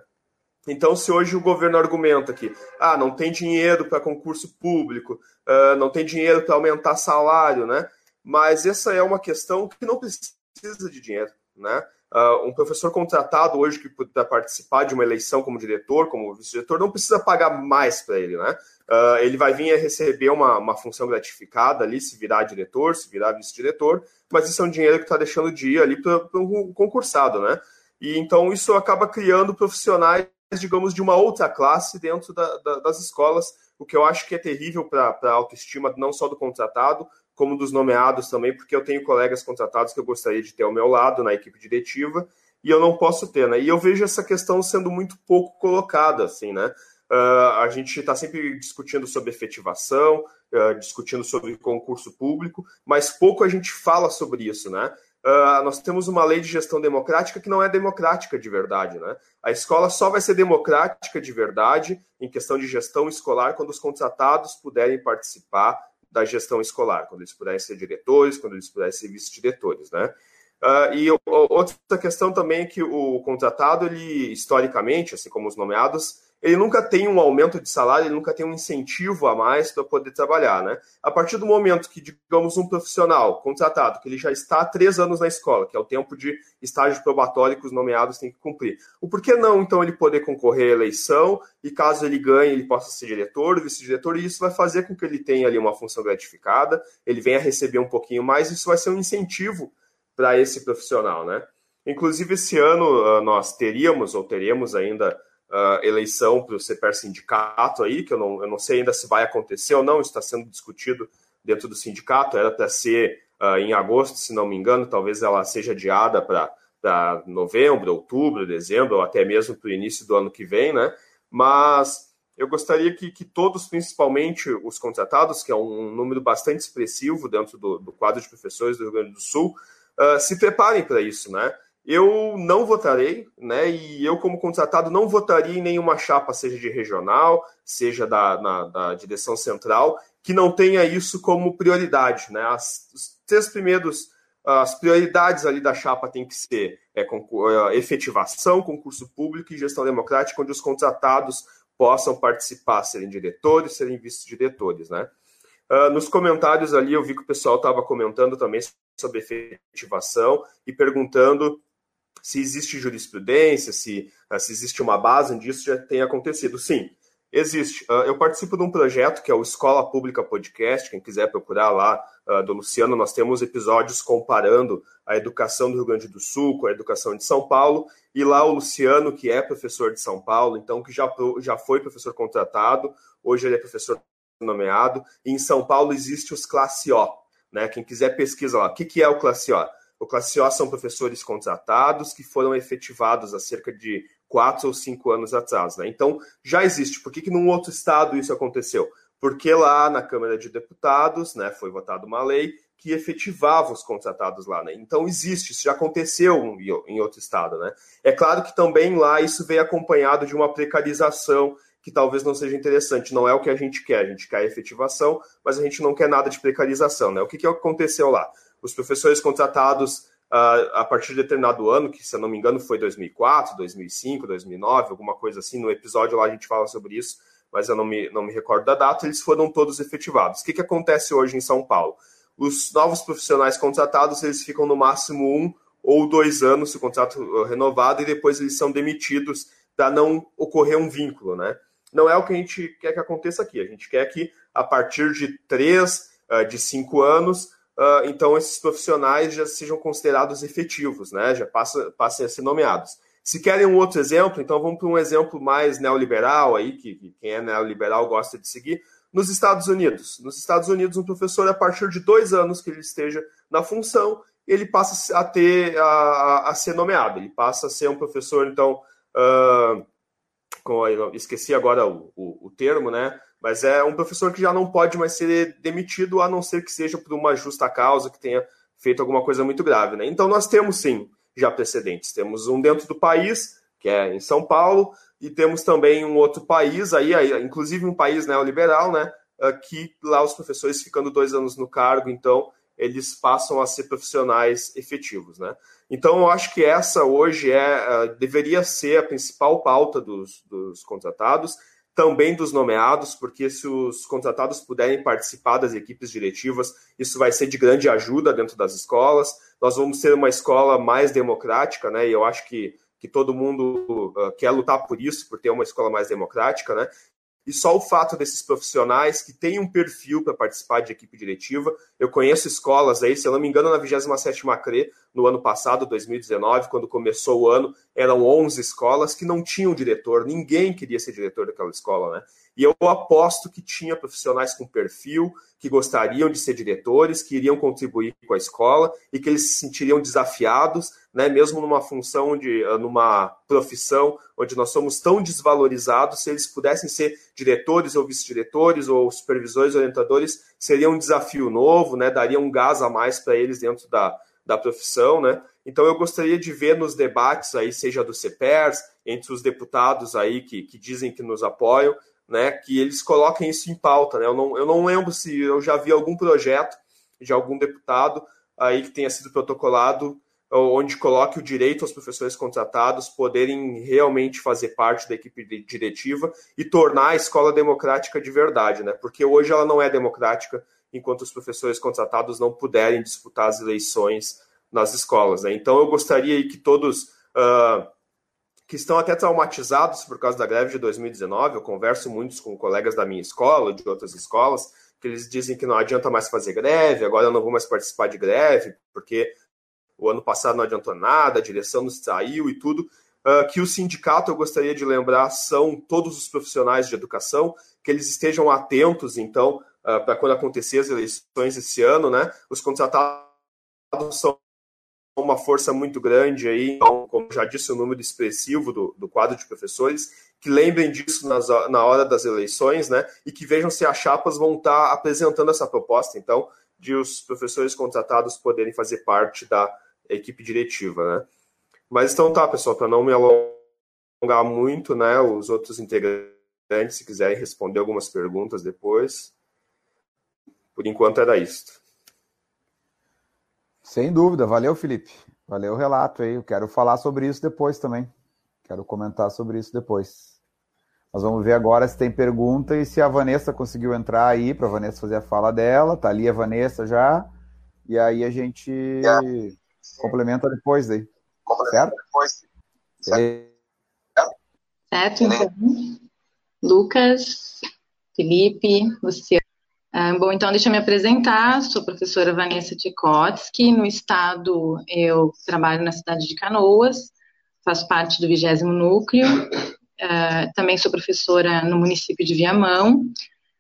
A: Então, se hoje o governo argumenta que ah, não tem dinheiro para concurso público, uh, não tem dinheiro para aumentar salário, né? Mas essa é uma questão que não precisa de dinheiro, né? Uh, um professor contratado hoje que puder participar de uma eleição como diretor, como vice-diretor, não precisa pagar mais para ele, né? Uh, ele vai vir a receber uma, uma função gratificada ali, se virar diretor, se virar vice-diretor, mas isso é um dinheiro que está deixando de ir ali para um concursado, né? E então isso acaba criando profissionais digamos, de uma outra classe dentro da, da, das escolas, o que eu acho que é terrível para a autoestima não só do contratado, como dos nomeados também, porque eu tenho colegas contratados que eu gostaria de ter ao meu lado na equipe diretiva e eu não posso ter, né? E eu vejo essa questão sendo muito pouco colocada, assim, né? Uh, a gente está sempre discutindo sobre efetivação, uh, discutindo sobre concurso público, mas pouco a gente fala sobre isso, né? Uh, nós temos uma lei de gestão democrática que não é democrática de verdade. Né? A escola só vai ser democrática de verdade em questão de gestão escolar quando os contratados puderem participar da gestão escolar, quando eles puderem ser diretores, quando eles puderem ser vice-diretores. Né? Uh, e outra questão também é que o contratado, ele historicamente, assim como os nomeados, ele nunca tem um aumento de salário, ele nunca tem um incentivo a mais para poder trabalhar, né? A partir do momento que, digamos, um profissional contratado, que ele já está há três anos na escola, que é o tempo de estágio probatório que os nomeados têm que cumprir, o porquê não, então, ele poder concorrer à eleição e, caso ele ganhe, ele possa ser diretor, vice-diretor, e isso vai fazer com que ele tenha ali uma função gratificada, ele venha receber um pouquinho mais, isso vai ser um incentivo para esse profissional, né? Inclusive, esse ano uh, nós teríamos ou teremos ainda uh, eleição para o CPR Sindicato aí, que eu não, eu não sei ainda se vai acontecer ou não, está sendo discutido dentro do sindicato, era para ser uh, em agosto, se não me engano, talvez ela seja adiada para novembro, outubro, dezembro, ou até mesmo para o início do ano que vem, né? Mas eu gostaria que, que, todos, principalmente os contratados, que é um número bastante expressivo dentro do, do quadro de professores do Rio Grande do Sul, uh, se preparem para isso, né? Eu não votarei, né? E eu, como contratado, não votaria em nenhuma chapa, seja de regional, seja da, na, da direção central, que não tenha isso como prioridade, né? As, os três primeiros, as prioridades ali da chapa tem que ser é, é, efetivação, concurso público e gestão democrática, onde os contratados possam participar, serem diretores, serem vice-diretores, né? Uh, nos comentários ali eu vi que o pessoal estava comentando também sobre efetivação e perguntando se existe jurisprudência, se, uh, se existe uma base onde isso já tem acontecido. Sim, existe. Uh, eu participo de um projeto que é o Escola Pública Podcast. Quem quiser procurar lá do Luciano, nós temos episódios comparando a educação do Rio Grande do Sul com a educação de São Paulo. E lá o Luciano, que é professor de São Paulo, então que já, já foi professor contratado, hoje ele é professor nomeado. E em São Paulo existe os Classe O. Né? Quem quiser pesquisa lá. O que, que é o Classe O? O Classe O são professores contratados que foram efetivados há cerca de quatro ou cinco anos atrás. Né? Então, já existe. Por que, que num outro estado isso aconteceu? Porque lá na Câmara de Deputados né, foi votada uma lei que efetivava os contratados lá. Né? Então, existe, isso já aconteceu em outro estado. Né? É claro que também lá isso veio acompanhado de uma precarização que talvez não seja interessante. Não é o que a gente quer, a gente quer a efetivação, mas a gente não quer nada de precarização. Né? O que, que aconteceu lá? Os professores contratados uh, a partir de determinado ano, que se eu não me engano foi 2004, 2005, 2009, alguma coisa assim, no episódio lá a gente fala sobre isso, mas eu não me, não me recordo da data, eles foram todos efetivados. O que, que acontece hoje em São Paulo? Os novos profissionais contratados, eles ficam no máximo um ou dois anos, o contrato uh, renovado, e depois eles são demitidos para não ocorrer um vínculo, né? não é o que a gente quer que aconteça aqui. A gente quer que, a partir de três, uh, de cinco anos, uh, então esses profissionais já sejam considerados efetivos, né? já passem a ser nomeados. Se querem um outro exemplo, então vamos para um exemplo mais neoliberal aí, que, que quem é neoliberal gosta de seguir. Nos Estados Unidos. Nos Estados Unidos, um professor, a partir de dois anos que ele esteja na função, ele passa a ter a, a ser nomeado. Ele passa a ser um professor, então, uh, com, esqueci agora o, o, o, termo, né? Mas é um professor que já não pode mais ser demitido, a não ser que seja por uma justa causa, que tenha feito alguma coisa muito grave, né? Então nós temos sim já precedentes. Temos um dentro do país, que é em São Paulo, e temos também um outro país, aí, inclusive um país neoliberal, né? Ah, que lá os professores ficando dois anos no cargo, então eles passam a ser profissionais efetivos, né? Então, eu acho que essa hoje é deveria ser a principal pauta dos, dos contratados, também dos nomeados, porque se os contratados puderem participar das equipes diretivas, isso vai ser de grande ajuda dentro das escolas. Nós vamos ter uma escola mais democrática, né? E eu acho que, que todo mundo uh, quer lutar por isso, por ter uma escola mais democrática, né? E só o fato desses profissionais que têm um perfil para participar de equipe diretiva. Eu conheço escolas aí, se eu não me engano, na 27ª CRE, no ano passado, 2019, quando começou o ano, eram 11 escolas que não tinham diretor, ninguém queria ser diretor daquela escola, né? E eu aposto que tinha profissionais com perfil, que gostariam de ser diretores, que iriam contribuir com a escola e que eles se sentiriam desafiados, né, mesmo numa função de ah, numa profissão onde nós somos tão desvalorizados, se eles pudessem ser diretores ou vice-diretores ou supervisores, orientadores, seria um desafio novo, né, daria um gás a mais para eles dentro da, da profissão, né? Então eu gostaria de ver nos debates aí, seja do CEPERS, entre os deputados aí que, que dizem que nos apoiam, né, que eles coloquem isso em pauta. Né? Eu, não, eu não lembro se eu já vi algum projeto de algum deputado aí que tenha sido protocolado onde coloque o direito aos professores contratados poderem realmente fazer parte da equipe diretiva e tornar a escola democrática de verdade, né? Porque hoje ela não é democrática enquanto os professores contratados não puderem disputar as eleições nas escolas, né? Então eu gostaria que todos uh, que estão até traumatizados por causa da greve de 2019. Eu converso muito com colegas da minha escola, de outras escolas, que eles dizem que não adianta mais fazer greve, agora eu não vou mais participar de greve, porque o ano passado não adiantou nada, a direção nos saiu e tudo. Uh, que o sindicato, eu gostaria de lembrar, são todos os profissionais de educação, que eles estejam atentos, então, uh, para quando acontecer as eleições esse ano, né? Os contratados são uma força muito grande aí, então, como já disse, o número expressivo do, do quadro de professores, que lembrem disso nas, na hora das eleições, né? E que vejam se as chapas vão estar apresentando essa proposta, então, de os professores contratados poderem fazer parte da equipe diretiva, né? Mas então tá, pessoal, para não me alongar muito, né? Os outros integrantes, se quiserem responder algumas perguntas depois. Por enquanto era isso.
D: Sem dúvida, valeu, Felipe. Valeu o relato aí. Eu quero falar sobre isso depois também. Quero comentar sobre isso depois. Nós vamos ver agora se tem pergunta e se a Vanessa conseguiu entrar aí para a Vanessa fazer a fala dela. Tá ali a Vanessa já. E aí a gente é. complementa depois aí. Certo? Depois.
G: Certo. certo, então. Lucas, Felipe, Luciano. Ah, bom, então deixa eu me apresentar. Sou professora Vanessa Tchaikovsky. No estado, eu trabalho na cidade de Canoas, faço parte do vigésimo núcleo. Uh, também sou professora no município de Viamão.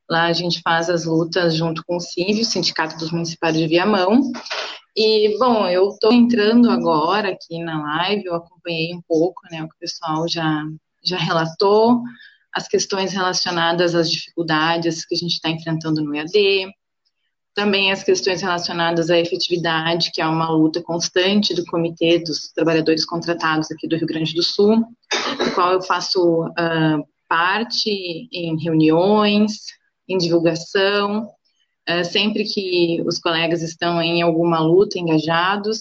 G: Lá a gente faz as lutas junto com o CIV, o Sindicato dos Municipais de Viamão. E, bom, eu estou entrando agora aqui na live, eu acompanhei um pouco né, o que o pessoal já, já relatou, as questões relacionadas às dificuldades que a gente está enfrentando no EAD, também as questões relacionadas à efetividade, que é uma luta constante do Comitê dos Trabalhadores Contratados aqui do Rio Grande do Sul, do qual eu faço uh, parte em reuniões, em divulgação, uh, sempre que os colegas estão em alguma luta, engajados,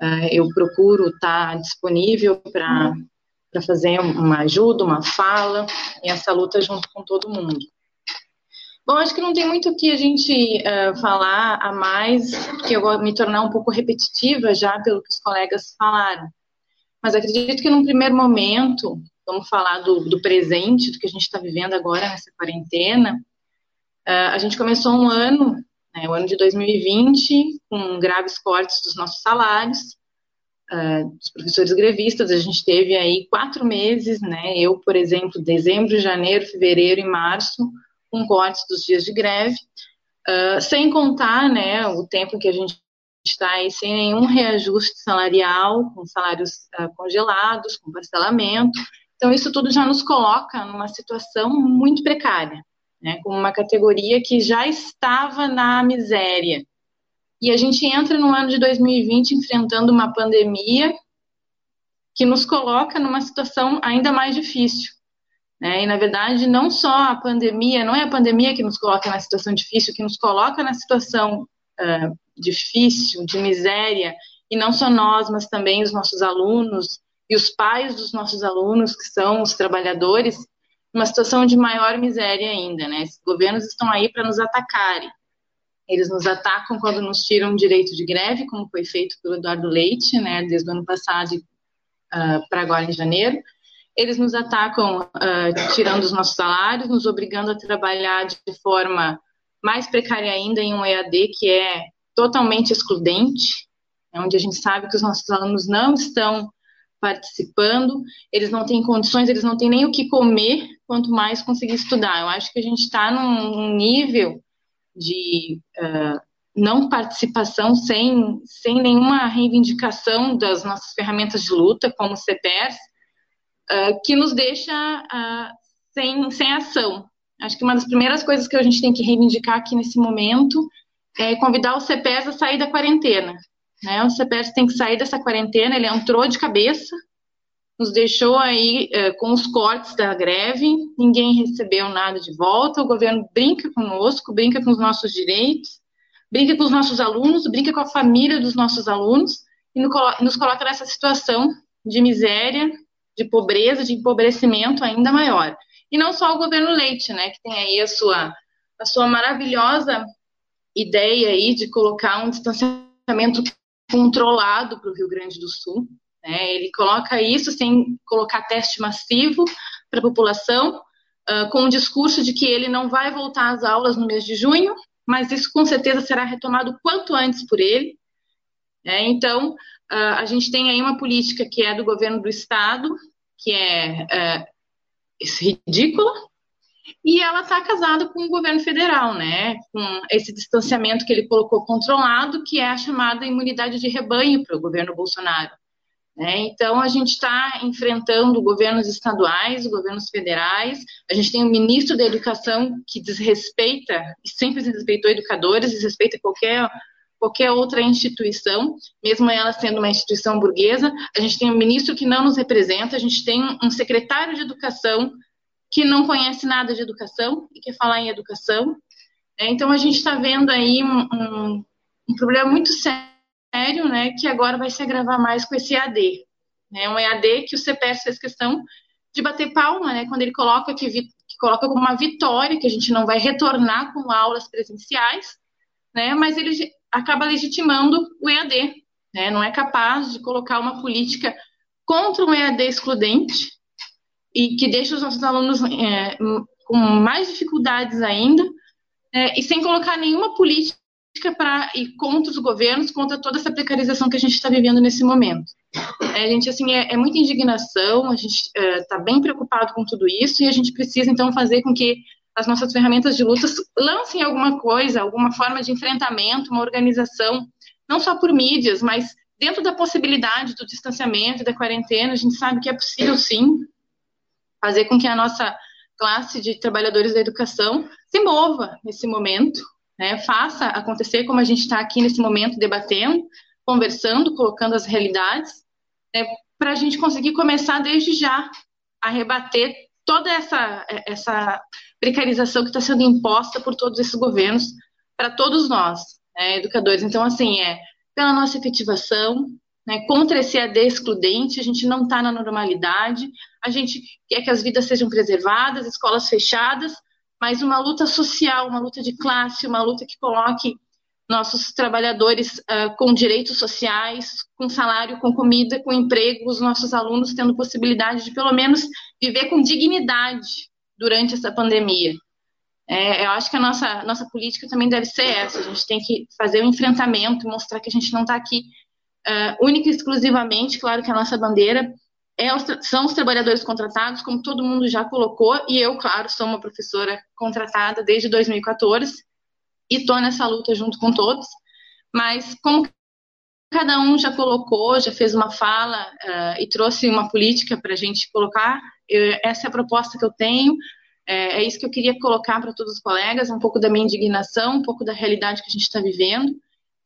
G: uh, eu procuro estar disponível para para fazer uma ajuda, uma fala, e essa luta junto com todo mundo. Bom, acho que não tem muito o que a gente uh, falar a mais, porque eu vou me tornar um pouco repetitiva já pelo que os colegas falaram. Mas acredito que num primeiro momento, vamos falar do, do presente, do que a gente está vivendo agora nessa quarentena. Uh, a gente começou um ano, né, o ano de 2020, com graves cortes dos nossos salários, uh, dos professores grevistas, a gente teve aí quatro meses, né? Eu, por exemplo, dezembro, janeiro, fevereiro e março, com cortes dos dias de greve, uh, sem contar, né, o tempo que a gente está aí sem nenhum reajuste salarial, com salários uh, congelados, com parcelamento. Então, isso tudo já nos coloca numa situação muito precária, né, com uma categoria que já estava na miséria, e a gente entra no ano de 2020 enfrentando uma pandemia que nos coloca numa situação ainda mais difícil. Né? E, na verdade, não só a pandemia, não é a pandemia que nos coloca na situação difícil, que nos coloca na situação uh, difícil, de miséria, e não só nós, mas também os nossos alunos e os pais dos nossos alunos, que são os trabalhadores, numa situação de maior miséria ainda. Né? Esses governos estão aí para nos atacarem. Eles nos atacam quando nos tiram direito de greve, como foi feito pelo Eduardo Leite, né, desde o ano passado uh, para agora em janeiro. Eles nos atacam uh, tirando os nossos salários, nos obrigando a trabalhar de forma mais precária ainda em um EAD que é totalmente excludente, onde a gente sabe que os nossos alunos não estão participando, eles não têm condições, eles não têm nem o que comer, quanto mais conseguir estudar. Eu acho que a gente está num nível de uh, não participação sem, sem nenhuma reivindicação das nossas ferramentas de luta, como o uh, que nos deixa uh, sem, sem ação. Acho que uma das primeiras coisas que a gente tem que reivindicar aqui nesse momento é convidar o CPERS a sair da quarentena. Né? O CPERS tem que sair dessa quarentena, ele entrou de cabeça, nos deixou aí uh, com os cortes da greve, ninguém recebeu nada de volta, o governo brinca conosco, brinca com os nossos direitos, brinca com os nossos alunos, brinca com a família dos nossos alunos e nos coloca nessa situação de miséria, de pobreza, de empobrecimento ainda maior. E não só o governo Leite, né, que tem aí a sua, a sua maravilhosa ideia aí de colocar um distanciamento controlado para o Rio Grande do Sul, né? Ele coloca isso sem colocar teste massivo para a população, uh, com o discurso de que ele não vai voltar às aulas no mês de junho, mas isso com certeza será retomado quanto antes por ele. Né? Então, uh, a gente tem aí uma política que é do governo do estado, que é uh, ridícula, e ela está casada com o governo federal, né? Com esse distanciamento que ele colocou controlado, que é a chamada imunidade de rebanho para o governo Bolsonaro. Né? Então, a gente está enfrentando governos estaduais, governos federais, a gente tem o um ministro da Educação que desrespeita, e sempre desrespeitou educadores, desrespeita qualquer, qualquer outra instituição, mesmo ela sendo uma instituição burguesa, a gente tem um ministro que não nos representa, a gente tem um secretário de Educação que não conhece nada de educação e quer falar em educação. Né? Então, a gente está vendo aí um, um, um problema muito sério sério, né, que agora vai se agravar mais com esse EAD. Né, um EAD que o CPS fez questão de bater palma, né, quando ele coloca que, que coloca como uma vitória, que a gente não vai retornar com aulas presenciais, né, mas ele acaba legitimando o EAD, né, não é capaz de colocar uma política contra um EAD excludente e que deixa os nossos alunos é, com mais dificuldades ainda, é, e sem colocar nenhuma política para ir contra os governos, contra toda essa precarização que a gente está vivendo nesse momento. É, a gente, assim, é, é muita indignação, a gente está é, bem preocupado com tudo isso e a gente precisa, então, fazer com que as nossas ferramentas de luta lancem alguma coisa, alguma forma de enfrentamento, uma organização, não só por mídias, mas dentro da possibilidade do distanciamento, da quarentena, a gente sabe que é possível, sim, fazer com que a nossa classe de trabalhadores da educação se mova nesse momento, né? Faça acontecer como a gente está aqui nesse momento debatendo, conversando, colocando as realidades, né? para a gente conseguir começar desde já a rebater toda essa, essa precarização que está sendo imposta por todos esses governos para todos nós, né, educadores. Então, assim, é pela nossa efetivação, né, contra esse AD excludente, a gente não está na normalidade, a gente quer que as vidas sejam preservadas, escolas fechadas, mas uma luta social, uma luta de classe, uma luta que coloque nossos trabalhadores uh, com direitos sociais, com salário, com comida, com emprego, os nossos alunos tendo possibilidade de pelo menos viver com dignidade durante essa pandemia. É, eu acho que a nossa, nossa política também deve ser essa. A gente tem que fazer o um enfrentamento, mostrar que a gente não está aqui uh, única e exclusivamente, claro que a nossa bandeira é são os trabalhadores contratados, como todo mundo já colocou, e eu, claro, sou uma professora contratada desde 2014 e estou nessa luta junto com todos. Mas como cada um já colocou, já fez uma fala uh, e trouxe uma política para a gente colocar, eu, essa é a proposta que eu tenho. É, é isso que eu queria colocar para todos os colegas, um pouco da minha indignação, um pouco da realidade que a gente está vivendo.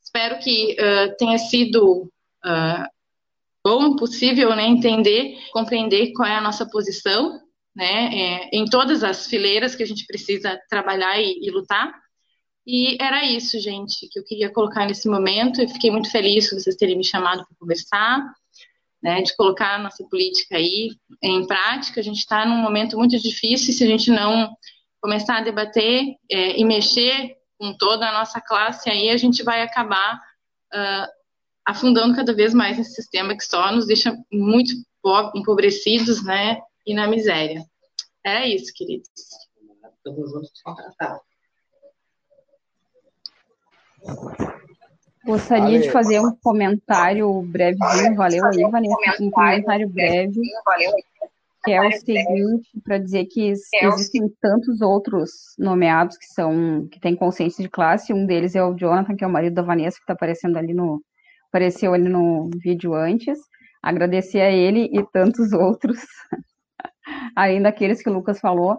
G: Espero que uh, tenha sido uh, bom possível né, entender, compreender qual é a nossa posição, né, é, em todas as fileiras que a gente precisa trabalhar e, e, lutar. E era isso, gente, que eu queria colocar nesse momento. Eu fiquei muito feliz por vocês terem me chamado para conversar, né, de colocar a nossa política aí em prática. A gente está num momento muito difícil se a gente não começar a debater é, e mexer com toda a nossa classe, aí a gente vai acabar uh, afundando cada vez mais esse sistema que só nos deixa muito empobrecidos, né, e na miséria. Era isso, queridos. Estamos juntos
C: Gostaria valeu. de fazer um comentário brevezinho, valeu aí, Vanessa, um comentário breve, que é o seguinte, para dizer que existem tantos outros nomeados que são, que têm consciência de classe, um deles é o Jonathan, que é o marido da Vanessa, que está aparecendo ali no, apareceu ali no vídeo antes. Agradecer a ele e tantos outros, além daqueles que o Lucas falou.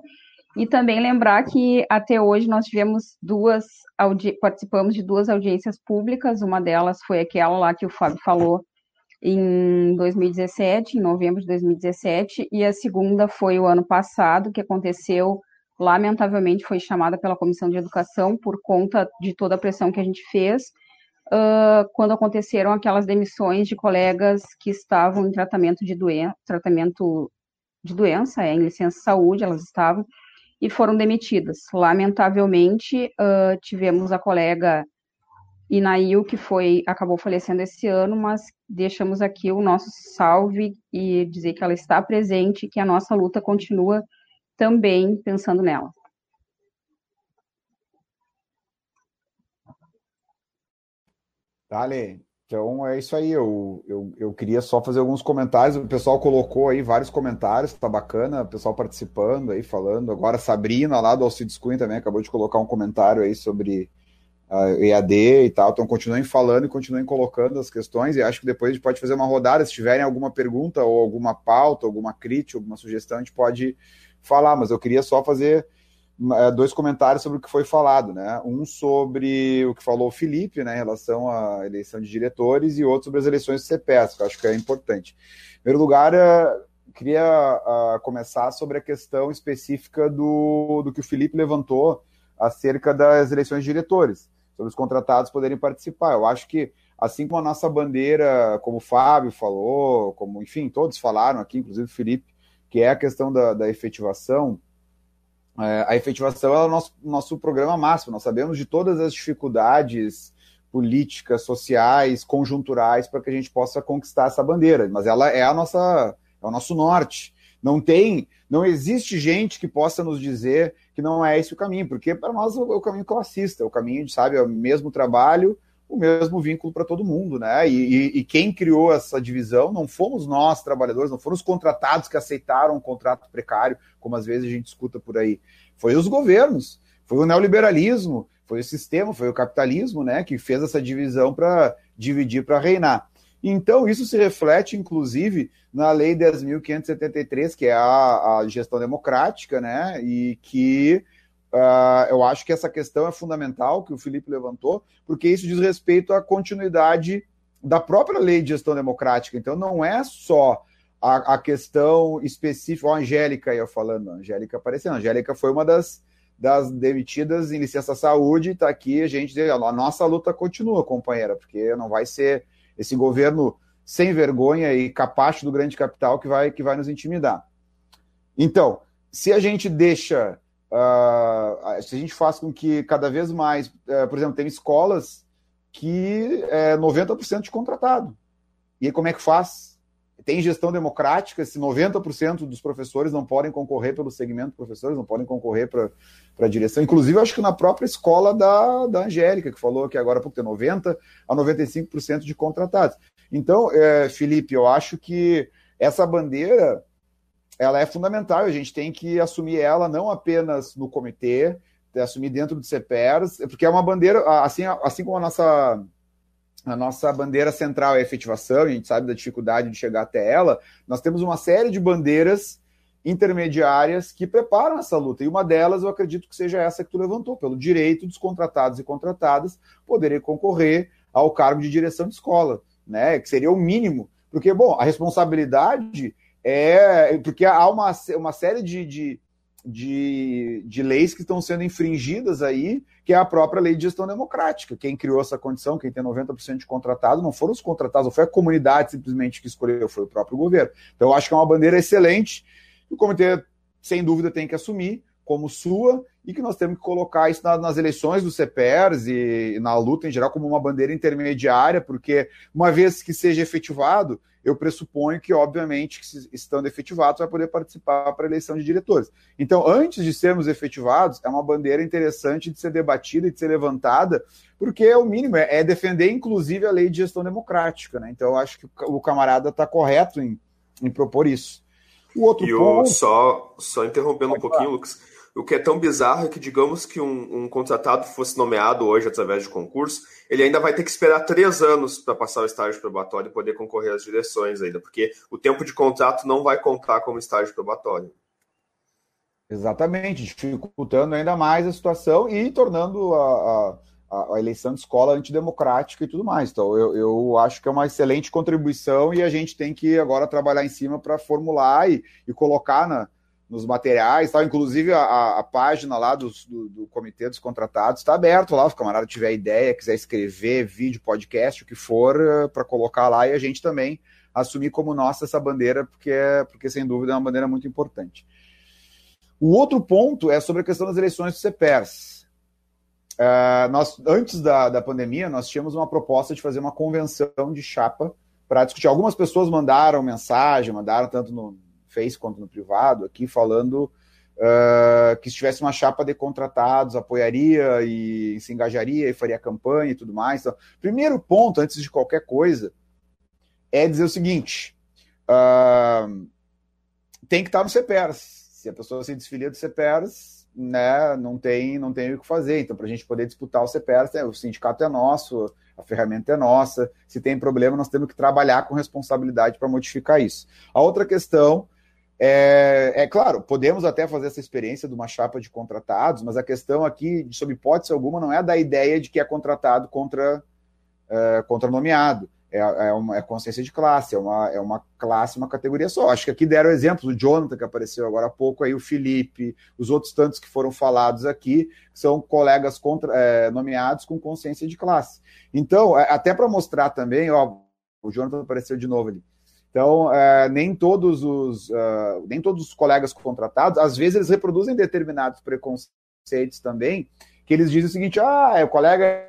C: E também lembrar que até hoje nós tivemos duas, participamos de duas audiências públicas, uma delas foi aquela lá que o Fábio falou em 2017, em novembro de 2017, e a segunda foi o ano passado, que aconteceu, lamentavelmente, foi chamada pela Comissão de Educação por conta de toda a pressão que a gente fez, uh, quando aconteceram aquelas demissões de colegas que estavam em tratamento de doença, tratamento de doença, é, em licença de saúde, elas estavam, e foram demitidas. Lamentavelmente, uh, tivemos a colega Inail, que foi, acabou falecendo esse ano, mas deixamos aqui o nosso salve e dizer que ela está presente, que a nossa luta continua também pensando nela.
D: Dale. Então é isso aí. Eu, eu, eu queria só fazer alguns comentários. O pessoal colocou aí vários comentários, tá bacana. O pessoal participando aí, falando. Agora, Sabrina lá do Alcides Cunha também acabou de colocar um comentário aí sobre a EAD e tal. Então continuem falando e continuem colocando as questões. E acho que depois a gente pode fazer uma rodada. Se tiverem alguma pergunta ou alguma pauta, alguma crítica, alguma sugestão, a gente pode falar. Mas eu queria só fazer dois comentários sobre o que foi falado, né? Um sobre o que falou o Felipe, né, em relação à eleição de diretores, e outro sobre as eleições do CPS, que eu acho que é importante. Em primeiro lugar, é, queria começar sobre a questão específica do, do que o Felipe levantou acerca das eleições de diretores, sobre os contratados poderem participar. Eu acho que, assim como a nossa bandeira, como o Fábio falou, como, enfim, todos falaram aqui, inclusive o Felipe, que é a questão da, da efetivação, é, a efetivação é o nosso, nosso programa máximo. Nós sabemos de todas as dificuldades políticas, sociais, conjunturais para que a gente possa conquistar essa bandeira. Mas ela é a nossa, é o nosso norte. Não tem, não existe gente que possa nos dizer que não é esse o caminho, porque para nós é o caminho classista, é o caminho de, sabe, é o mesmo trabalho, o mesmo vínculo para todo mundo, né? E, e, quem criou essa divisão não fomos nós, trabalhadores, não foram os contratados que aceitaram um contrato precário, como às vezes a gente escuta por aí. Foi os governos, foi o neoliberalismo, foi o sistema, foi o capitalismo, né? Que fez essa divisão para dividir para reinar. Então, isso se reflete, inclusive, na Lei 10.573, que é a, a gestão democrática, né? E que Uh, eu acho que essa questão é fundamental que o Felipe levantou, porque isso diz respeito à continuidade da própria lei de gestão democrática. Então, não é só a, a questão específica. a Angélica ia falando, a Angélica aparecendo. A Angélica foi uma das, das demitidas em licença saúde, está aqui a gente. A nossa luta continua, companheira, porque não vai ser esse governo sem vergonha e capacho do grande capital que vai, que vai nos intimidar. Então, se a gente deixa Uh, se a gente faz com que cada vez mais, uh, por exemplo, tem escolas que é 90% de contratado. E aí como é que faz? Tem gestão democrática, se 90% dos professores não podem concorrer pelo segmento professores, não podem concorrer para a direção. Inclusive, acho que na própria escola da, da Angélica, que falou que agora pouco tem 90% a 95% de contratados. Então, é, Felipe, eu acho que essa bandeira ela é fundamental. A gente tem que assumir ela não apenas no comitê, assumir dentro do CPERS, porque é uma bandeira, assim, assim como a nossa a nossa bandeira central é a efetivação, a gente sabe da dificuldade de chegar até ela, nós temos uma série de bandeiras intermediárias que preparam essa luta. E uma delas, eu acredito que seja essa que tu levantou, pelo direito dos contratados e contratadas poderem concorrer ao cargo de direção de escola, né? Que seria o mínimo. Porque, bom, a responsabilidade é porque há uma, uma série de, de, de, de, leis que estão sendo infringidas aí, que é a própria lei de gestão democrática. Quem criou essa condição, quem tem 90% de contratado, não foram os contratados, foi a comunidade simplesmente que escolheu, foi o próprio governo. Então, eu acho que é uma bandeira excelente, o comitê, sem dúvida, tem que assumir como sua e que nós temos que colocar isso nas eleições do CPERS e na luta em geral como uma bandeira intermediária, porque uma vez que seja efetivado, eu pressuponho que, obviamente, que estando efetivados, vai poder participar para a eleição de diretores. Então, antes de sermos efetivados, é uma bandeira interessante de ser debatida e de ser levantada, porque é o mínimo, é, é defender, inclusive, a lei de gestão democrática. Né? Então, eu acho que o camarada está correto em, em propor isso.
A: O outro e ponto... só, só interrompendo um pouquinho, falar. Lucas, o que é tão bizarro é que, digamos que um, um, contratado fosse nomeado hoje através de concurso, ele ainda vai ter que esperar três anos para passar o estágio probatório e poder concorrer às direções ainda, porque o tempo de contrato não vai contar como estágio probatório.
D: Exatamente, dificultando ainda mais a situação e tornando a, a, a eleição de escola antidemocrática e tudo mais. Então, eu, eu, acho que é uma excelente contribuição e a gente tem que agora trabalhar em cima para formular e, e colocar na, nos materiais, tal. inclusive a, a página lá do, do, do, Comitê dos Contratados está aberto lá, se o camarada tiver ideia, quiser escrever vídeo, podcast, o que for, eh, para colocar lá e a gente também assumir como nossa essa bandeira, porque, é, porque sem dúvida é uma bandeira muito importante. O outro ponto é sobre a questão das eleições do CEPERS. Uh, nós, antes da, da pandemia, nós tínhamos uma proposta de fazer uma convenção de chapa para discutir. Algumas pessoas mandaram mensagem, mandaram tanto no, Face quanto no privado, aqui falando uh, que se tivesse uma chapa de contratados, apoiaria e se engajaria e faria campanha e tudo mais. Então, primeiro ponto, antes de qualquer coisa, é dizer o seguinte: uh, tem que estar no CEPERS. Se a pessoa se desfilia do CEPERS, né, não tem, não tem o que fazer. Então, para a gente poder disputar o CEPERS, né, o sindicato é nosso, a ferramenta é nossa. Se tem problema, nós temos que trabalhar com responsabilidade para modificar isso. A outra questão é, é, claro, podemos até fazer essa experiência de uma chapa de contratados, mas a questão aqui, sob hipótese alguma, não é da ideia de que é contratado contra, é, contra nomeado. É, é, uma é consciência de classe, é uma, é uma classe, uma categoria só. Acho que aqui deram exemplos, o Jonathan, que apareceu agora há pouco, aí o Felipe, os outros tantos que foram falados aqui, são colegas contra, é, nomeados com consciência de classe. Então, é, até para mostrar também, ó, o Jonathan apareceu de novo ali. Então, é, nem todos os uh, nem todos os colegas contratados, às vezes eles reproduzem determinados preconceitos também, que eles dizem o seguinte: ah, o colega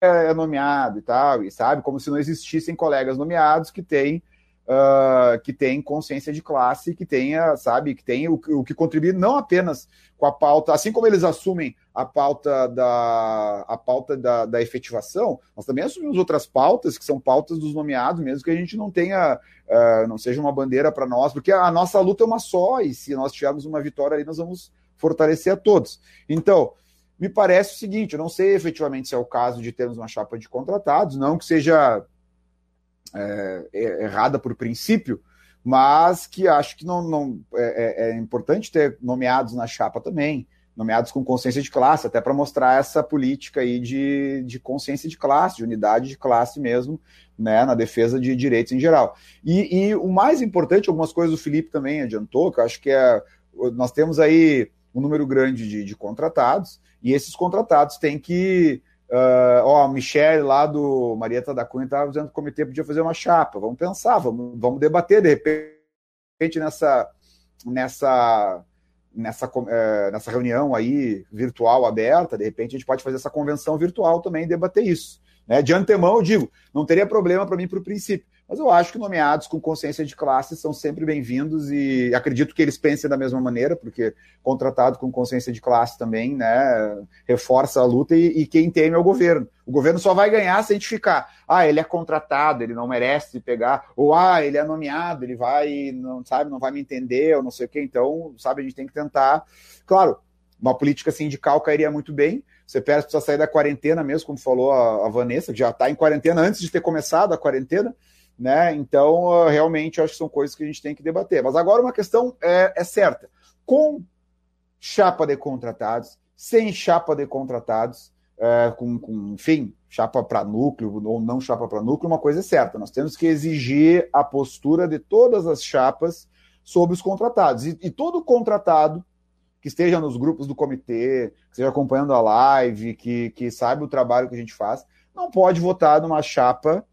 D: é nomeado e tal, e sabe, como se não existissem colegas nomeados que têm uh, que têm consciência de classe, que tenha, sabe, que tem o, o que contribui não apenas com a pauta, assim como eles assumem a pauta da a pauta da, da efetivação, nós também assumimos outras pautas que são pautas dos nomeados, mesmo que a gente não tenha, uh, não seja uma bandeira para nós, porque a nossa luta é uma só, e se nós tivermos uma vitória ali, nós vamos fortalecer a todos. Então, me parece o seguinte: eu não sei efetivamente se é o caso de termos uma chapa de contratados, não que seja é, é, errada por princípio, mas que acho que não, não é, é, é importante ter nomeados na chapa também nomeados com consciência de classe, até para mostrar essa política aí de, de consciência de classe, de unidade de classe mesmo, né, na defesa de direitos em geral. E, e o mais importante, algumas coisas o Felipe também adiantou, que eu acho que é, nós temos aí um número grande de, de contratados, e esses contratados têm que. Uh, ó, a Michelle lá do Marieta da Cunha estava dizendo que o comitê podia fazer uma chapa. Vamos pensar, vamos, vamos debater de repente nessa, nessa nessa, é, nessa reunião aí virtual aberta, de repente a gente pode fazer essa convenção virtual também e debater isso. Né? De antemão, eu digo, não teria problema para mim para o princípio. Mas eu acho que nomeados com consciência de classe são sempre bem-vindos e acredito que eles pensem da mesma maneira, porque contratado com consciência de classe também, né, reforça a luta e, e quem teme é o governo. O governo só vai ganhar se a gente ficar, ah, ele é contratado, ele não merece pegar, ou ah, ele é nomeado, ele vai, não sabe, não vai me entender, ou não sei o quê. Então, sabe, a gente tem que tentar. Claro, uma política sindical cairia muito bem. Você precisa sair da quarentena mesmo, como falou a, a Vanessa, que já está em quarentena antes de ter começado a quarentena né? Então, realmente, acho que são coisas que a gente tem que debater. Mas agora uma questão é, é certa: com chapa de contratados, sem chapa de contratados, é, com, com, enfim, chapa para núcleo ou não chapa para núcleo, uma coisa é certa: nós temos que exigir a postura de todas as chapas sobre os contratados. E, e todo contratado que esteja nos grupos do comitê, que esteja acompanhando a live, que, que saiba o trabalho que a gente faz, não pode votar numa chapa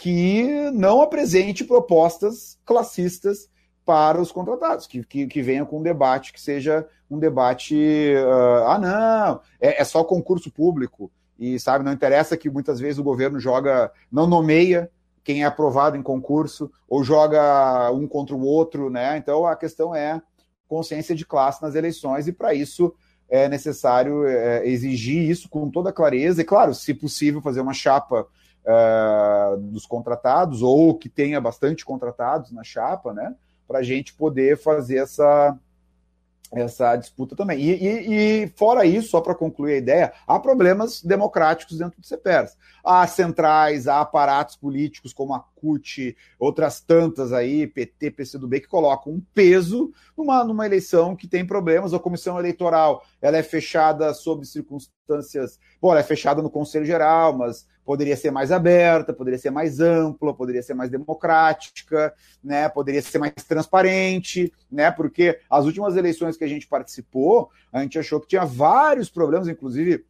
D: que não apresente propostas classistas para os contratados, que, que, que venha com um debate que seja um debate. Uh, ah, não, é, é, só concurso público. E sabe, não interessa que muitas vezes o governo joga, não nomeia quem é aprovado em concurso, ou joga um contra o outro, né? Então a questão é consciência de classe nas eleições, e para isso é necessário é, exigir isso com toda clareza, e claro, se possível, fazer uma chapa uh, dos contratados, ou que tenha bastante contratados na chapa, né? Para a gente poder fazer essa, essa disputa também. E, e, e fora isso, só para concluir a ideia, há problemas democráticos dentro do CEPERS. Há centrais, há aparatos políticos como a CUT, outras tantas aí, PT, PCdoB, que colocam um peso numa, numa eleição que tem problemas. A comissão eleitoral ela é fechada sob circunstâncias. Bom, ela é fechada no Conselho Geral, mas poderia ser mais aberta, poderia ser mais ampla, poderia ser mais democrática, né? Poderia ser mais transparente, né? Porque as últimas eleições que a gente participou, a gente achou que tinha vários problemas, inclusive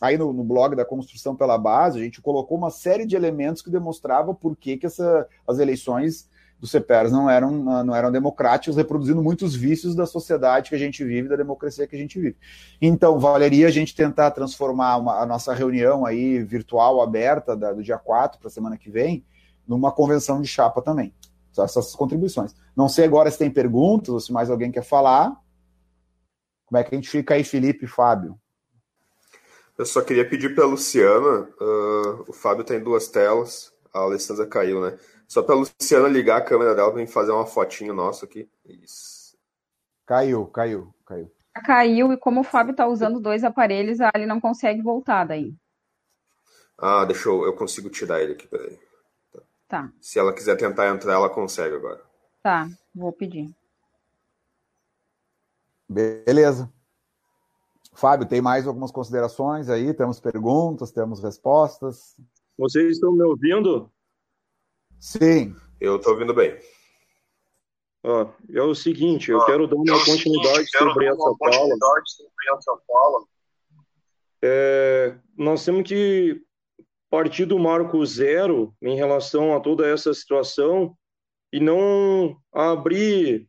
D: aí no, no blog da construção pela base, a gente colocou uma série de elementos que demonstrava por que, que essa, as eleições do CEPERS não eram, não eram democráticos, reproduzindo muitos vícios da sociedade que a gente vive, da democracia que a gente vive. Então, valeria a gente tentar transformar uma, a nossa reunião aí virtual aberta da, do dia 4 para a semana que vem numa convenção de chapa também. Essas contribuições. Não sei agora se tem perguntas ou se mais alguém quer falar. Como é que a gente fica aí, Felipe e Fábio?
A: Eu só queria pedir para a Luciana, uh, o Fábio tem duas telas, a Alessandra caiu, né? Só para a Luciana ligar a câmera dela para fazer uma fotinho nossa aqui. Isso.
D: Caiu, caiu, caiu.
C: Caiu e como o Fábio está usando dois aparelhos, ele não consegue voltar daí.
A: Ah, deixa eu, eu consigo tirar ele aqui, peraí.
C: Tá. tá.
A: Se ela quiser tentar entrar, ela consegue agora.
C: Tá, vou pedir.
D: Beleza. Fábio, tem mais algumas considerações aí? Temos perguntas, temos respostas?
F: Vocês estão me ouvindo?
D: Sim.
A: Eu estou ouvindo bem.
F: Ó, é o seguinte, eu quero dar uma continuidade sobre essa fala. É, nós temos que partir do marco zero em relação a toda essa situação e não abrir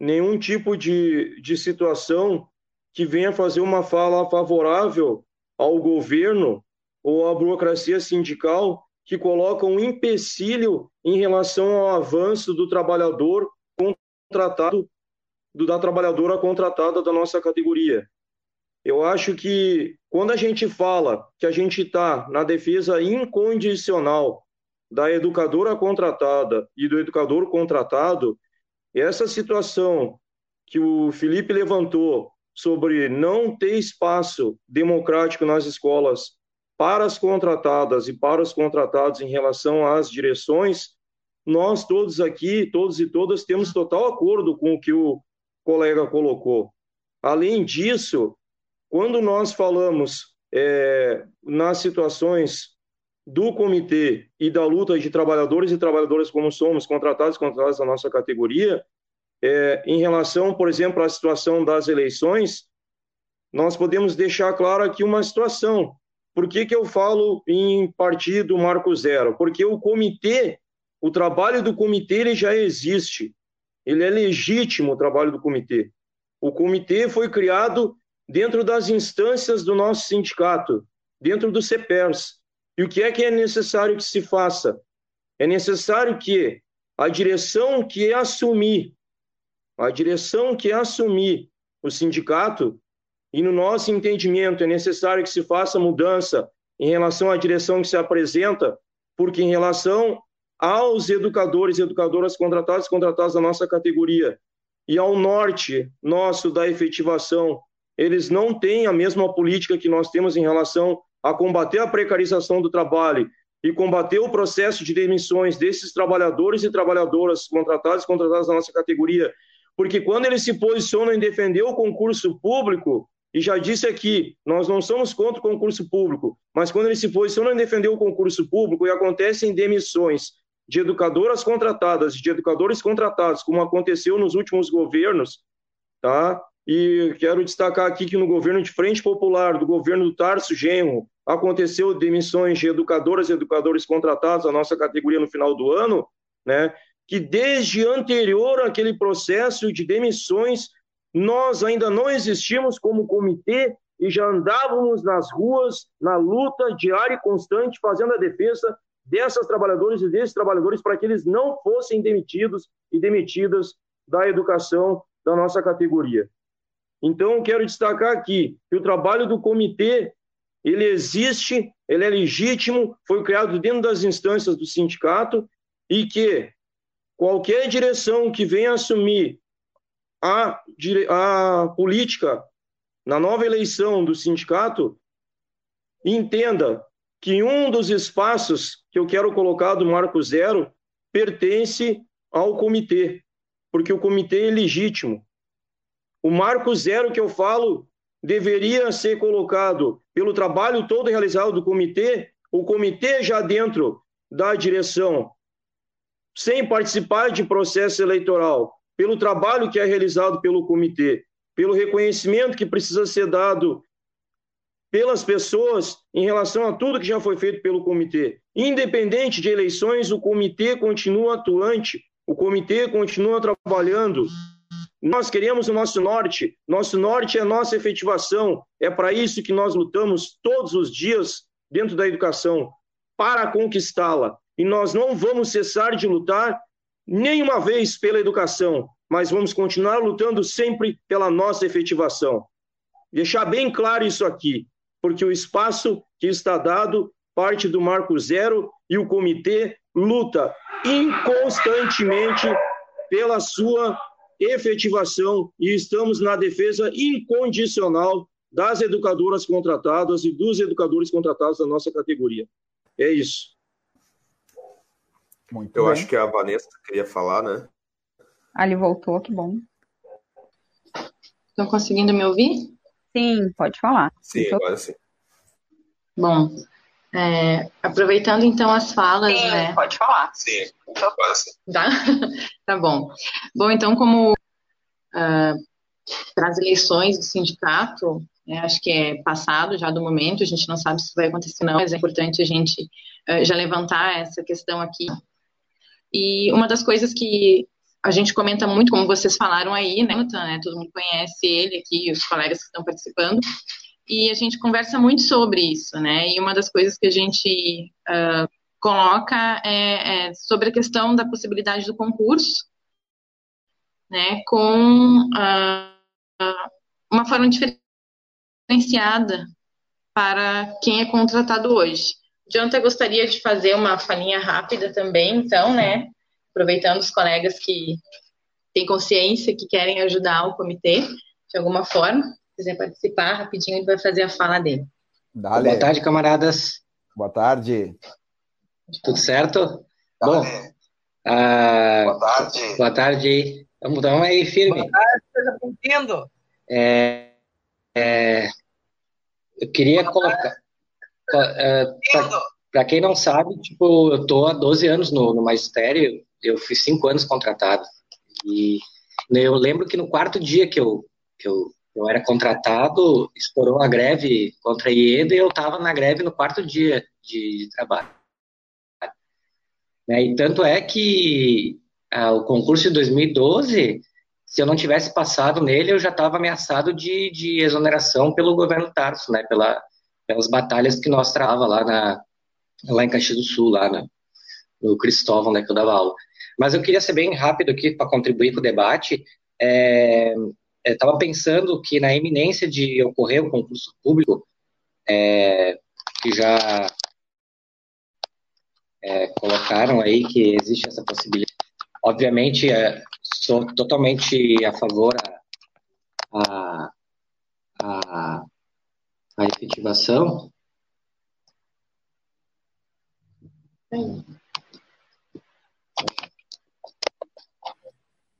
F: nenhum tipo de, de situação que venha fazer uma fala favorável ao governo ou à burocracia sindical que coloca um empecilho em relação ao avanço do trabalhador contratado, do, da trabalhadora contratada da nossa categoria. Eu acho que quando a gente fala que a gente está na defesa incondicional da educadora contratada e do educador contratado, essa situação que o Felipe levantou sobre não ter espaço democrático nas escolas para as contratadas e para os contratados em relação às direções, nós todos aqui, todos e todas, temos total acordo com o que o colega colocou. Além disso, quando nós falamos é, nas situações do comitê e da luta de trabalhadores e trabalhadoras como somos, contratados e contratadas da nossa categoria, é, em relação, por exemplo, à situação das eleições, nós podemos deixar claro aqui uma situação. Por que, que eu falo em partido marco zero? Porque o comitê, o trabalho do comitê, ele já existe. Ele é legítimo, o trabalho do comitê. O comitê foi criado dentro das instâncias do nosso sindicato, dentro do CEPERS. E o que é que é necessário que se faça? É necessário que a direção que assumir a direção que assumir o sindicato, e no nosso entendimento é necessário que se faça mudança em relação à direção que se apresenta, porque em relação aos educadores e educadoras contratados e contratadas da nossa categoria e ao norte nosso da efetivação, eles não têm a mesma política que nós temos em relação a combater a precarização do trabalho e combater o processo de demissões desses trabalhadores e trabalhadoras contratados e contratadas da nossa categoria. Porque quando ele se posiciona em defender o concurso público, e já disse aqui, nós não somos contra o concurso público, mas quando ele se posiciona em defender o concurso público e acontecem demissões de educadoras contratadas, de educadores contratados, como aconteceu nos últimos governos, tá? E quero destacar aqui que no governo de Frente Popular, do governo do Tarso Genro, aconteceu demissões de educadoras e educadores contratados, a nossa categoria no final do ano, né? que desde anterior àquele processo de demissões, nós ainda não existimos como comitê e já andávamos nas ruas, na luta diária e constante, fazendo a defesa dessas trabalhadoras e desses trabalhadores para que eles não fossem demitidos e demitidas da educação da nossa categoria. Então, quero destacar aqui que o trabalho do comitê, ele existe, ele é legítimo, foi criado dentro das instâncias do sindicato e que qualquer direção que venha assumir a, a política na nova eleição do sindicato, entenda que um dos espaços que eu quero colocar do Marco Zero pertence ao comitê, porque o comitê é legítimo. O Marco Zero que eu falo deveria ser colocado pelo trabalho todo realizado do comitê, o comitê já dentro da direção sem participar de processo eleitoral, pelo trabalho que é realizado pelo comitê, pelo reconhecimento que precisa ser dado pelas pessoas em relação a tudo que já foi feito pelo comitê. Independente de eleições, o comitê continua atuante, o comitê continua trabalhando. Nós queremos o nosso norte, nosso norte é nossa efetivação, é para isso que nós lutamos todos os dias dentro da educação, para conquistá-la e nós não vamos cessar de lutar nenhuma vez pela educação, mas vamos continuar lutando sempre pela nossa efetivação. Deixar bem claro isso aqui, porque o espaço que está dado parte do Marco Zero e o comitê luta inconstantemente pela sua efetivação e estamos na defesa incondicional das educadoras contratadas e dos educadores contratados da nossa categoria. É isso.
A: Muito Eu bem. acho que a Vanessa queria falar, né?
C: Ali voltou, que bom.
G: Estão conseguindo me ouvir?
C: Sim, pode falar.
A: Sim, Estou... agora sim.
G: Bom, é, aproveitando então as falas, sim, né?
E: Pode falar.
A: Sim, agora sim.
G: Tá? tá bom. Bom, então, como uh, para as eleições do sindicato, né, acho que é passado já do momento, a gente não sabe se vai acontecer não, mas é importante a gente uh, já levantar essa questão aqui. E uma das coisas que a gente comenta muito, como vocês falaram aí, né, né todo mundo conhece ele aqui, os colegas que estão participando, e a gente conversa muito sobre isso, né, e uma das coisas que a gente uh, coloca é, é sobre a questão da possibilidade do concurso, né, com uh, uma forma diferenciada para quem é contratado hoje. Jonathan gostaria de fazer uma falinha rápida também, então, né, aproveitando os colegas que têm consciência, que querem ajudar o comitê de alguma forma, se quiser participar rapidinho, ele vai fazer a fala dele.
H: Dale. Boa tarde, camaradas.
D: Boa tarde.
H: Tudo certo? Bom, uh, boa tarde. Boa tarde. Vamos dar uma aí firme. Boa tarde, seja bem-vindo. É, é, eu queria colocar. É, Para quem não sabe, tipo, eu tô há 12 anos no, no magistério, eu fui cinco anos contratado. E eu lembro que no quarto dia que eu, que eu, eu era contratado, estourou a greve contra a IEDA e eu estava na greve no quarto dia de, de trabalho. Né? E tanto é que ah, o concurso de 2012, se eu não tivesse passado nele, eu já estava ameaçado de, de exoneração pelo governo Tarso, né? Pela, pelas batalhas que nós travava lá, na, lá em Caxias do Sul, lá na, no Cristóvão, né, que eu dava aula. Mas eu queria ser bem rápido aqui para contribuir com o debate. É, estava pensando que na iminência de ocorrer o concurso público, é, que já é, colocaram aí que existe essa possibilidade Obviamente, é, sou totalmente a favor a, a, a efetivação.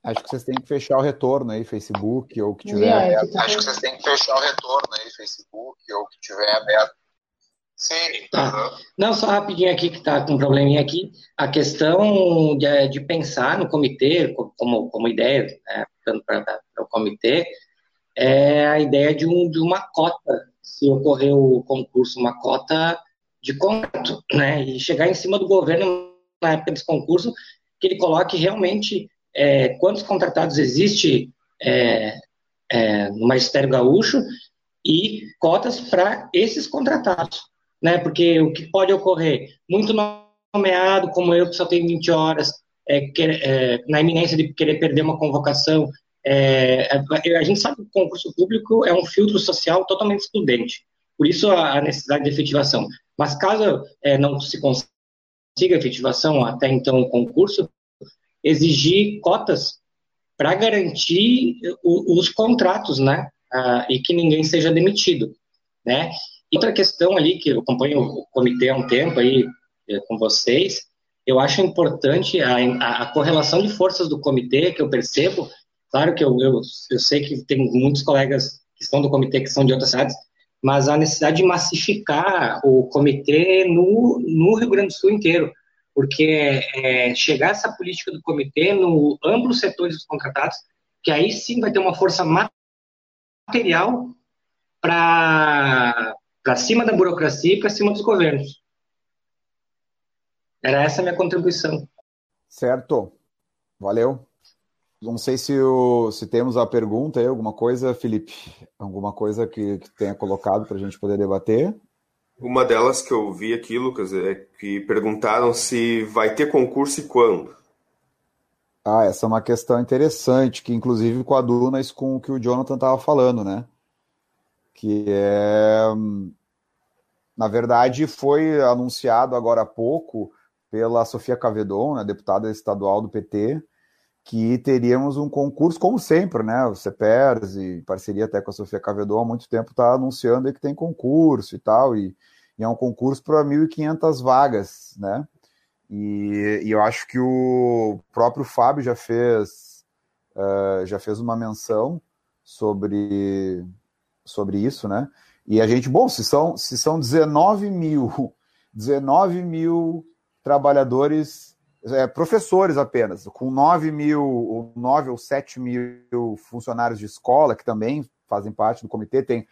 D: Acho que vocês têm que fechar o retorno aí, Facebook, ou que tiver
A: aberto. Acho que vocês têm que fechar o retorno aí, Facebook, ou que tiver aberto. Sim.
H: Tá. Não, só rapidinho aqui, que está com um probleminha aqui. A questão de, de pensar no comitê, como, como ideia, né, para o comitê, é a ideia de, um, de uma cota, se ocorrer o concurso, uma cota de contrato, né, e chegar em cima do governo na época desse concurso, que ele coloque realmente é, quantos contratados existe é, é, no Magistério Gaúcho e cotas para esses contratados né? Porque o que pode ocorrer? Muito nomeado, como eu, que só tenho 20 horas, é, é, na iminência de querer perder uma convocação. É, a gente sabe que o concurso público é um filtro social totalmente excludente. Por isso a, necessidade de efetivação. Mas caso é, não se consiga efetivação até então o concurso, exigir cotas para garantir o, os contratos, né? Ah, e que ninguém seja demitido, né? Outra questão ali, que eu acompanho o comitê há um tempo aí é, com vocês, eu acho importante a, a, a, correlação de forças do comitê, que eu percebo, claro que eu, eu, eu sei que tem muitos colegas que estão do comitê que são de outras cidades, mas a necessidade de massificar o comitê no, no Rio Grande do Sul inteiro, porque é, chegar essa política do comitê no amplos setores dos contratados, que aí sim vai ter uma força material para cima da burocracia e para cima dos governos. Era essa a minha contribuição.
D: Certo. Valeu. Não sei se, o, se temos a pergunta aí, alguma coisa, Felipe, alguma coisa que, que tenha colocado para a gente poder debater.
A: Uma delas que eu vi aqui, Lucas, é que perguntaram se vai ter concurso e quando.
D: Ah, essa é uma questão interessante, que inclusive coaduna isso com o que o Jonathan estava falando, né? Que é. Na verdade, foi anunciado agora há pouco pela Sofia Cavedon, né, deputada estadual do PT, que teríamos um concurso, como sempre, né? O CEPERS, e parceria até com a Sofia Cavedon, há muito tempo está anunciando que tem concurso e tal, e, e é um concurso para 1.500 vagas, né? E, e, eu acho que o próprio Fábio já fez, uh, já fez uma menção sobre, sobre isso, né? E a gente, bom, se são, se são 19 mil, 19 mil trabalhadores, é, professores apenas, com 9 mil, 9 ou 7 mil funcionários de escola, que também fazem parte do comitê, tem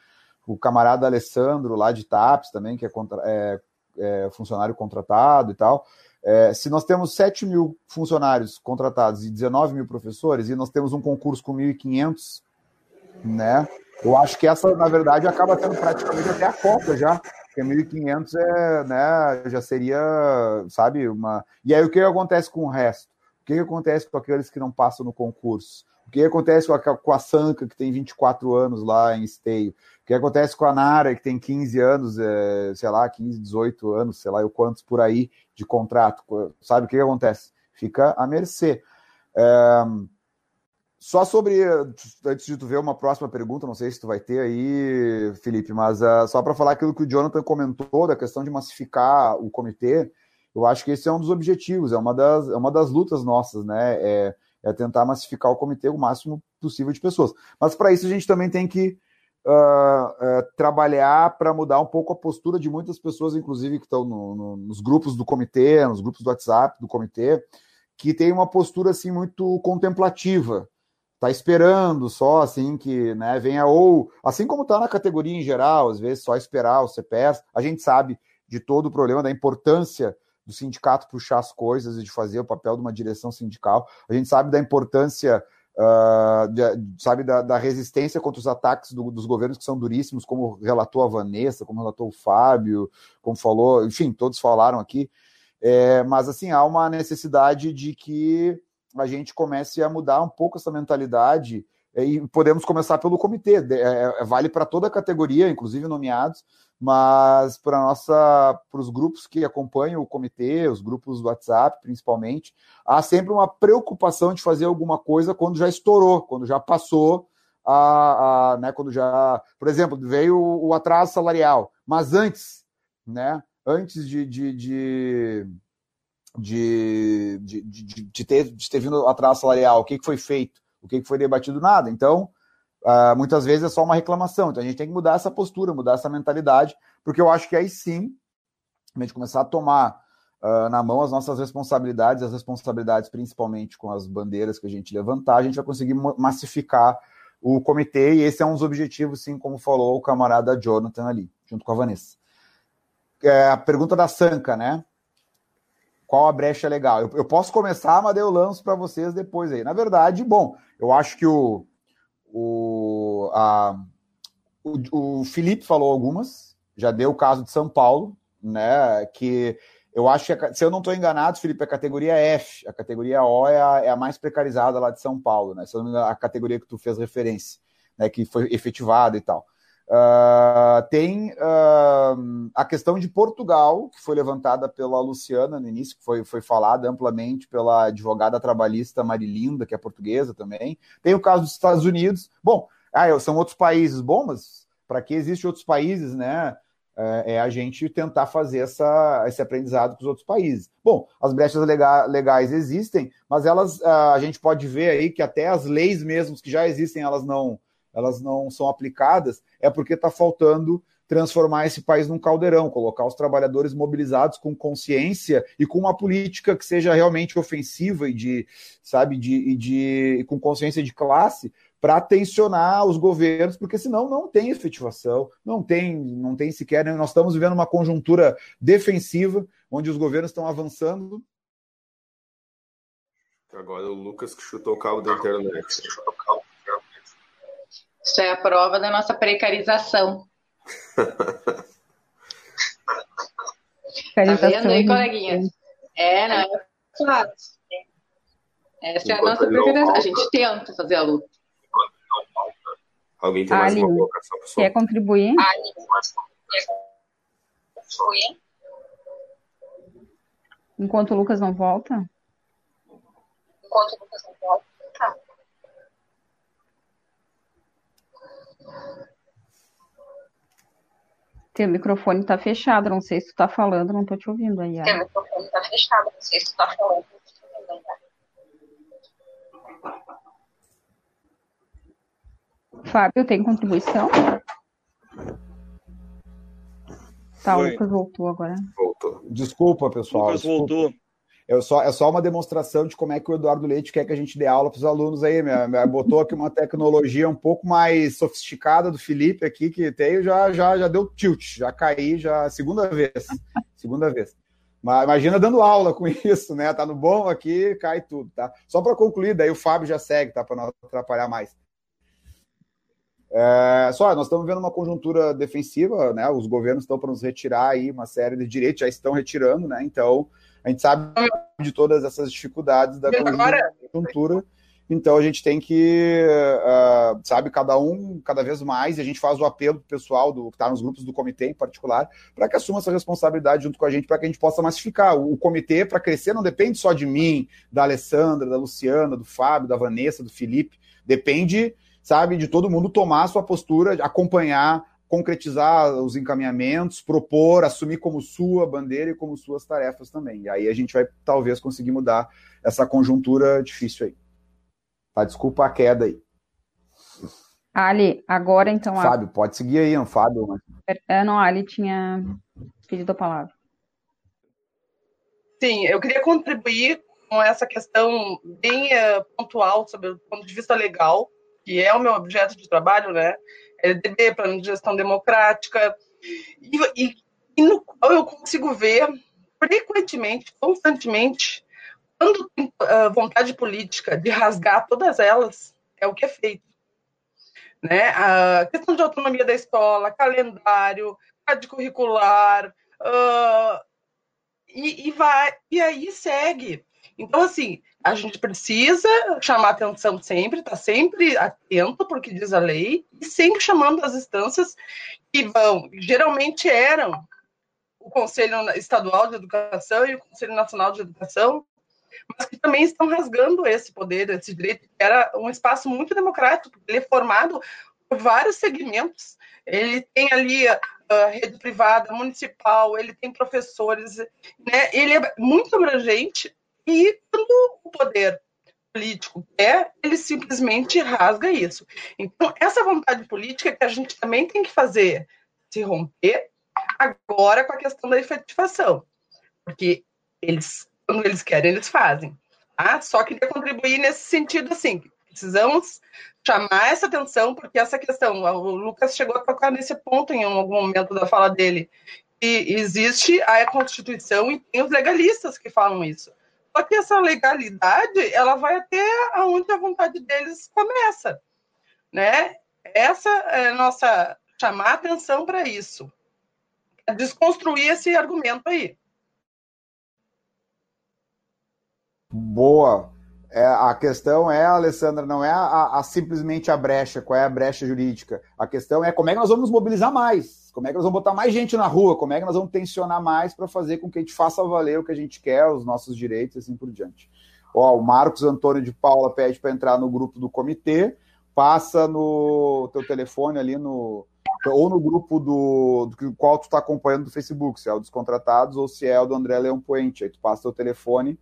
D: o camarada Alessandro lá de TAPS também, que é, contra, é, é funcionário contratado e tal. É, se nós temos 7 mil funcionários contratados e 19 mil professores, e nós temos um concurso com 1.500, né? Eu acho que essa, na verdade, acaba sendo praticamente até a cota já, porque 1.500 é, né, já seria, sabe, uma... E aí o que acontece com o resto? O que acontece com aqueles que não passam no concurso? O que acontece com a, com a Sanca, que tem 24 anos lá em Esteio? O que acontece com a Nara, que tem 15 anos, é, sei lá, 15, 18 anos, sei lá, eu quantos por aí de contrato? Sabe o que acontece? Fica à mercê. É, só sobre, antes de tu ver uma próxima pergunta, não sei se tu vai ter aí, Felipe, mas uh, só para falar aquilo que o Jonathan comentou da questão de massificar o comitê, eu acho que esse é um dos objetivos, é uma das, é uma das lutas nossas, né? É, é tentar massificar o comitê o máximo possível de pessoas. Mas para isso a gente também tem que uh, uh, trabalhar para mudar um pouco a postura de muitas pessoas, inclusive que estão no, no, nos grupos do comitê, nos grupos do WhatsApp do comitê, que tem uma postura assim muito contemplativa. Tá esperando só assim que né, venha, ou assim como está na categoria em geral, às vezes só esperar o CPS, a gente sabe de todo o problema, da importância do sindicato puxar as coisas e de fazer o papel de uma direção sindical. A gente sabe da importância, uh, de, sabe, da, da, resistência contra os ataques do, dos governos que são duríssimos, como relatou a Vanessa, como relatou o Fábio, como falou, enfim, todos falaram aqui. É, mas assim, há uma necessidade de que a gente comece a mudar um pouco essa mentalidade e podemos começar pelo comitê. É, é, vale para toda a categoria, inclusive nomeados, mas para nossa, para os grupos que acompanham o comitê, os grupos do WhatsApp, principalmente, há sempre uma preocupação de fazer alguma coisa quando já estourou, quando já passou a, a né, quando já, por exemplo, veio o, o atraso salarial, mas antes, né, antes de, de, de de, de, de, de, ter, de ter vindo atraso salarial, o que, que foi feito? o que foi debatido, nada. Então, uh, muitas vezes é só uma reclamação. Então, a gente tem que mudar essa postura, mudar essa mentalidade, porque eu acho que aí sim, a gente começar a tomar uh, na mão as nossas responsabilidades, as responsabilidades principalmente com as bandeiras que a gente levantar, a gente vai conseguir massificar o comitê, e esse é um dos objetivos, sim, como falou o camarada Jonathan ali, junto com a Vanessa. É, a pergunta da Sanca, né? Qual a brecha legal? Eu, eu posso começar, mas eu lanço para vocês depois aí. Na verdade, bom, eu acho que o, o, a, o, o Felipe falou algumas, já deu o caso de São Paulo, né? Que eu acho que, se eu não estou enganado, Felipe, a categoria F, a categoria O é a, é a mais precarizada lá de São Paulo, né? Se eu não me engano, a categoria que tu fez referência, né? Que foi efetivada e tal. Uh, tem uh, a questão de Portugal, que foi levantada pela Luciana no início, que foi, foi falada amplamente pela advogada trabalhista Marilinda, que é portuguesa também. Tem o caso dos Estados Unidos. Bom, ah, são outros países. Bom, mas para que existem outros países, né? É, é a gente tentar fazer essa, esse aprendizado com os outros países. Bom, as brechas legais existem, mas elas uh, a gente pode ver aí que até as leis mesmo que já existem, elas não elas não são aplicadas, é porque está faltando transformar esse país num caldeirão, colocar os trabalhadores mobilizados com consciência e com uma política que seja realmente ofensiva e de, sabe, de, e de com consciência de classe para tensionar os governos, porque senão não tem efetivação, não tem, não tem sequer, né? nós estamos vivendo uma conjuntura defensiva onde os governos estão avançando.
A: Agora o Lucas que chutou o cabo da internet.
G: Isso é a prova da nossa precarização. tá vendo aí, coleguinha? É, não é fácil. Essa é a nossa preferência. A gente tenta fazer a luta.
A: Alguém tem mais
C: Ali,
A: uma colocação, pessoal?
C: Quer contribuir?
G: Ali, quer contribuir?
C: Enquanto o Lucas não volta?
G: Enquanto o Lucas não volta.
C: Teu microfone tá fechado, não sei se tu tá falando, não tô te ouvindo aí.
G: Teu microfone tá fechado, não sei se tu tá falando.
C: Fábio, tem contribuição? Tá, o
F: Oi.
C: Lucas voltou agora.
A: Voltou.
D: Desculpa, pessoal.
F: Lucas
D: desculpa.
F: voltou.
D: É só, é só uma demonstração de como é que o Eduardo Leite quer que a gente dê aula para os alunos aí. Minha, botou aqui uma tecnologia um pouco mais sofisticada do Felipe aqui, que tem, já, já, já deu tilt, já caí, já segunda vez. Segunda vez. Mas imagina dando aula com isso, né? Tá no bom aqui, cai tudo, tá? Só para concluir, daí o Fábio já segue, tá? Para não atrapalhar mais. É, só, nós estamos vendo uma conjuntura defensiva, né? Os governos estão para nos retirar aí uma série de direitos, já estão retirando, né? Então, a gente sabe de todas essas dificuldades da conjuntura. Então a gente tem que, ah, sabe, cada um cada vez mais, e a gente faz o apelo pro pessoal do, que está nos grupos do comitê em particular, para que assuma essa responsabilidade junto com a gente, para que a gente possa massificar. O, o comitê, para crescer, não depende só de mim, da Alessandra, da Luciana, do Fábio, da Vanessa, do Felipe. Depende, sabe, de todo mundo tomar a sua postura, acompanhar, concretizar os encaminhamentos, propor, assumir como sua bandeira e como suas tarefas também. E aí a gente vai talvez conseguir mudar essa conjuntura difícil aí. Tá, desculpa a queda aí.
C: Ali, agora então. a-
D: Fábio, pode seguir aí, não, Fábio. Mas...
C: É, não, a Ali tinha pedido a palavra.
E: Sim, eu queria contribuir com essa questão bem eh, pontual sobre o ponto de vista legal, que é o meu objeto de trabalho, né? LDB, Plano de Gestão Democrática, e, e- e no eu consigo ver frequentemente, constantemente, quando tem ah, vontade política de rasgar todas elas, é o que é feito. Né? A questão de autonomia da escola, calendário, grade curricular, ah, e, e vai e aí segue. Então, assim, a gente precisa chamar atenção sempre, estar sempre atento porque diz a lei, e sempre chamando as instâncias que vão, geralmente eram o Conselho Estadual de Educação e o Conselho Nacional de Educação, mas que também estão rasgando esse poder, esse direito, que era um espaço muito democrático, ele é formado por vários segmentos. Ele tem ali a, a rede privada, municipal, ele tem professores, né? ele é muito abrangente e quando o poder político quer, ele simplesmente rasga isso. Então, essa vontade política que a gente também tem que fazer se romper agora com a questão da efetivação, porque eles, quando eles querem, eles fazem. Tá? Só queria contribuir nesse sentido, assim, precisamos chamar essa atenção, porque essa questão, o Lucas chegou a tocar nesse ponto em algum momento da fala dele, que existe a Constituição e tem os legalistas que falam isso. Só que essa legalidade, ela vai até aonde a vontade deles começa, né? Essa é a nossa chamar atenção para isso, desconstruir esse argumento aí.
D: Boa. É, a questão é, Alessandra, não é a, a- simplesmente a brecha, qual é a brecha jurídica. A questão é como é que nós vamos mobilizar mais, como é que nós vamos botar mais gente na rua, como é que nós vamos tensionar mais para fazer com que a gente faça valer o que a gente quer, os nossos direitos e assim por diante. Ó, o Marcos Antônio de Paula pede para entrar no grupo do comitê, passa no teu telefone ali no ou no grupo do, do qual tu está acompanhando do Facebook, se é o dos contratados ou se é o do André Leão Puente. Aí tu passa teu telefone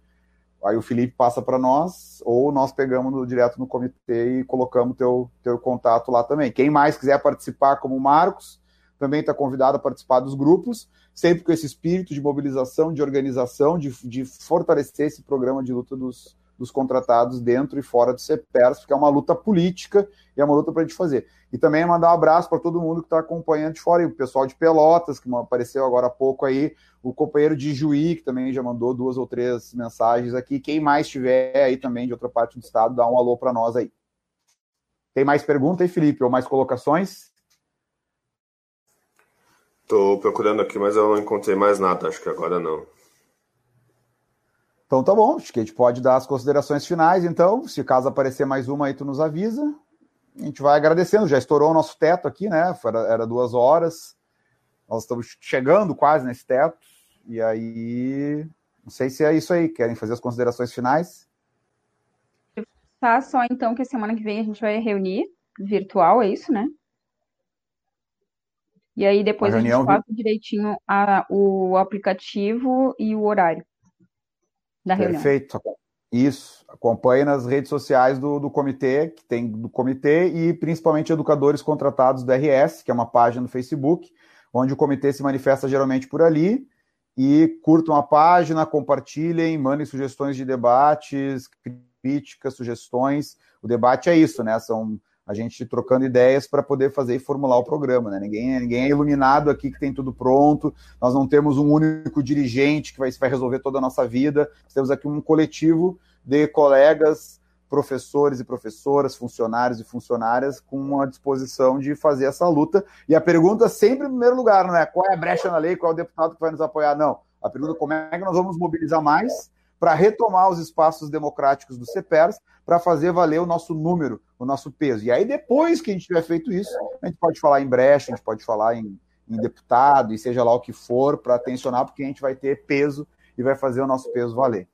D: Aí o Felipe passa para nós, ou nós pegamos no, direto no comitê e colocamos teu, teu contato lá também. Quem mais quiser participar, como o Marcos, também está convidado a participar dos grupos, sempre com esse espírito de mobilização, de organização, de, de fortalecer esse programa de luta dos, dos contratados dentro e fora do CEPERS, porque é uma luta política e é uma luta para a gente fazer. E também mandar um abraço para todo mundo que está acompanhando de fora, e o pessoal de Pelotas, que apareceu agora há pouco aí, o companheiro de Juí, que também já mandou duas ou três mensagens aqui. Quem mais tiver aí também de outra parte do estado, dá um alô para nós aí. Tem mais pergunta aí, Felipe, ou mais colocações?
A: Tô procurando aqui, mas eu não encontrei mais nada. Acho que agora não.
D: Então tá bom, acho que a gente pode dar as considerações finais, então. Se caso aparecer mais uma aí, tu nos avisa. A gente vai agradecendo. Já estourou o nosso teto aqui, né? Era, era duas horas. Nós estamos chegando quase nesse teto. E aí, não sei se é isso aí. Querem fazer as considerações finais?
C: Tá, só então que a semana que vem a gente vai reunir virtual, é isso, né? E aí depois a, a gente passa direitinho a, o aplicativo e o horário
D: da reunião. Perfeito. Isso. Acompanhe nas redes sociais do, do comitê, que tem do comitê, e principalmente educadores contratados do RS, que é uma página no Facebook, onde o comitê se manifesta geralmente por ali. E curtam a página, compartilhem, mandem sugestões de debates, críticas, sugestões. O debate é isso, né? São a gente trocando ideias para poder fazer e formular o programa, né? Ninguém, ninguém é iluminado aqui que tem tudo pronto. Nós não temos um único dirigente que vai, vai resolver toda a nossa vida. Nós temos aqui um coletivo de colegas, professores e professoras, funcionários e funcionárias com a disposição de fazer essa luta. E a pergunta sempre em primeiro lugar, não é qual é a brecha na lei, qual é o deputado que vai nos apoiar, não. A pergunta é como é que nós vamos mobilizar mais para retomar os espaços democráticos do CEPERS, para fazer valer o nosso número, o nosso peso. E aí, depois que a gente tiver feito isso, a gente pode falar em brecha, a gente pode falar em, em deputado, e seja lá o que for, para tensionar, porque a gente vai ter peso e vai fazer o nosso peso valer.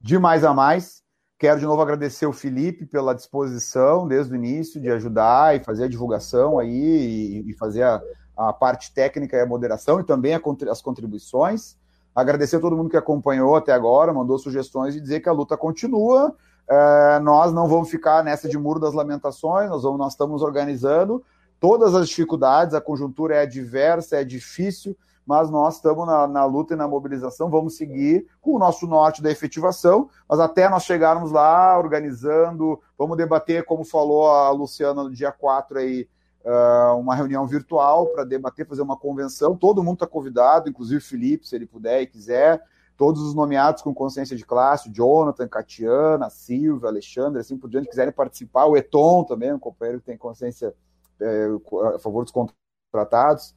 D: De mais a mais, quero de novo agradecer o Felipe pela disposição desde o início de ajudar e fazer a divulgação aí e, fazer a, a parte técnica e a moderação e também a, as contribuições. Agradecer a todo mundo que acompanhou até agora, mandou sugestões e dizer que a luta continua. É, nós não vamos ficar nessa de muro das lamentações, nós, vamos, nós estamos organizando todas as dificuldades, a conjuntura é diversa, é difícil, mas nós estamos na, na, luta e na mobilização, vamos seguir com o nosso norte da efetivação, mas até nós chegarmos lá, organizando, vamos debater, como falou a Luciana no dia 4 aí, uh, uma reunião virtual para debater, fazer uma convenção. Todo mundo está convidado, inclusive o Felipe, se ele puder e quiser. Todos os nomeados com consciência de classe, Jonathan, Catiana, Silvia, Alexandre, assim por diante, quiserem participar. O Eton também, um companheiro que tem consciência é, a favor dos contratados.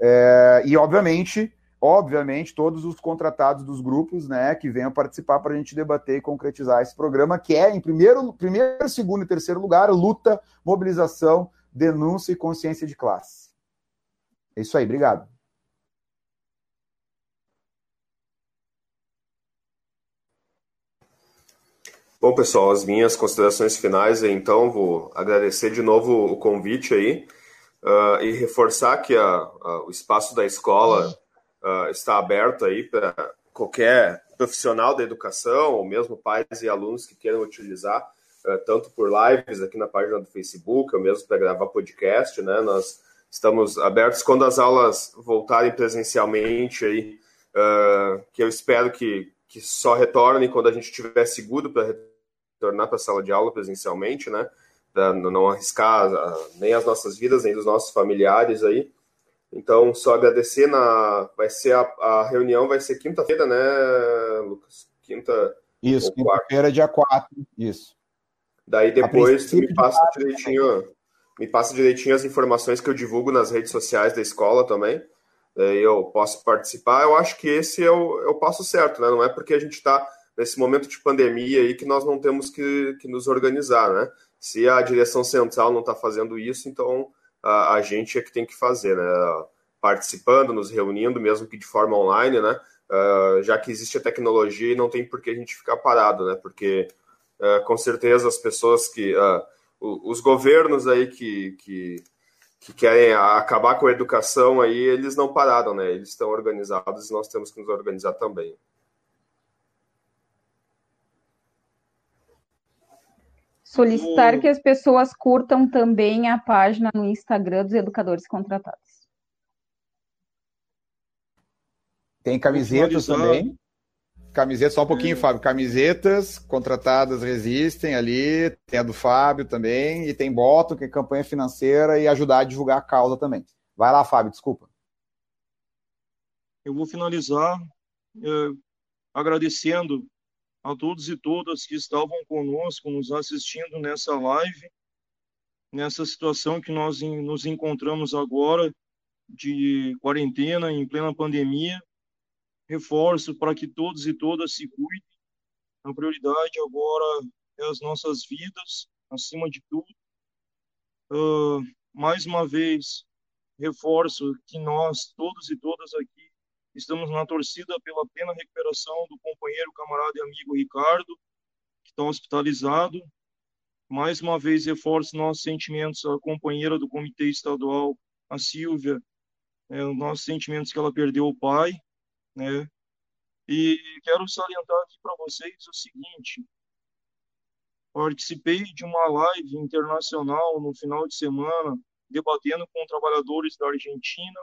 D: É, e, obviamente, obviamente, todos os contratados dos grupos, né, que venham participar para a gente debater e concretizar esse programa, que é, em primeiro, primeiro, segundo e terceiro lugar, luta, mobilização denúncia e consciência de classe. É isso aí, obrigado.
A: Bom, pessoal, as minhas considerações finais, então, vou agradecer de novo o convite aí uh, e reforçar que a, a, o espaço da escola uh, está aberto aí para qualquer profissional da educação, ou mesmo pais e alunos que queiram utilizar tanto por lives aqui na página do Facebook, ou mesmo para gravar podcast, né? Nós estamos abertos quando as aulas voltarem presencialmente aí, uh, que eu espero que, que só retornem quando a gente estiver seguro para retornar para a sala de aula presencialmente, né? Para não arriscar uh, nem as nossas vidas, nem dos nossos familiares aí. Então, só agradecer na. Vai ser a, a reunião, vai ser quinta-feira, né, Lucas? Quinta.
D: Isso, quinta-feira, dia 4. Isso.
A: Daí depois tu me passa direitinho, me passa direitinho as informações que eu divulgo nas redes sociais da escola também. Daí eu posso participar. Eu acho que esse é o, é o passo certo, né? Não é porque a gente está nesse momento de pandemia aí que nós não temos que, que nos organizar, né? Se a direção central não está fazendo isso, então a, a, gente é que tem que fazer, né? Participando, nos reunindo, mesmo que de forma online, né? Uh, já que existe a tecnologia e não tem por que a gente ficar parado, né? Porque Uh, com certeza as pessoas que. Uh, os governos aí que, que, que, querem acabar com a educação aí, eles não pararam, né? Eles estão organizados e nós temos que nos organizar também.
C: Solicitar que as pessoas curtam também a página no Instagram dos educadores contratados.
D: Tem camisetas também. Camiseta, só um pouquinho, hum. Fábio. Camisetas contratadas resistem ali, tem a do Fábio também, e tem Bottom, que é campanha financeira, e ajudar a divulgar a causa também. Vai lá, Fábio, desculpa.
F: Eu vou finalizar é, agradecendo a todos e todas que estavam conosco, nos assistindo nessa live, nessa situação que nós nos encontramos agora, de quarentena, em plena pandemia reforço para que todos e todas se cuidem. A prioridade agora é as nossas vidas, acima de tudo. Uh, mais uma vez, reforço que nós, todos e todas aqui, estamos na torcida pela plena recuperação do companheiro, camarada e amigo Ricardo, que está hospitalizado. Mais uma vez, reforço nossos sentimentos à companheira do comitê estadual, a Silvia, é, os nossos sentimentos que ela perdeu o pai, né? E quero salientar aqui para vocês o seguinte: participei de uma live internacional no final de semana, debatendo com trabalhadores da Argentina,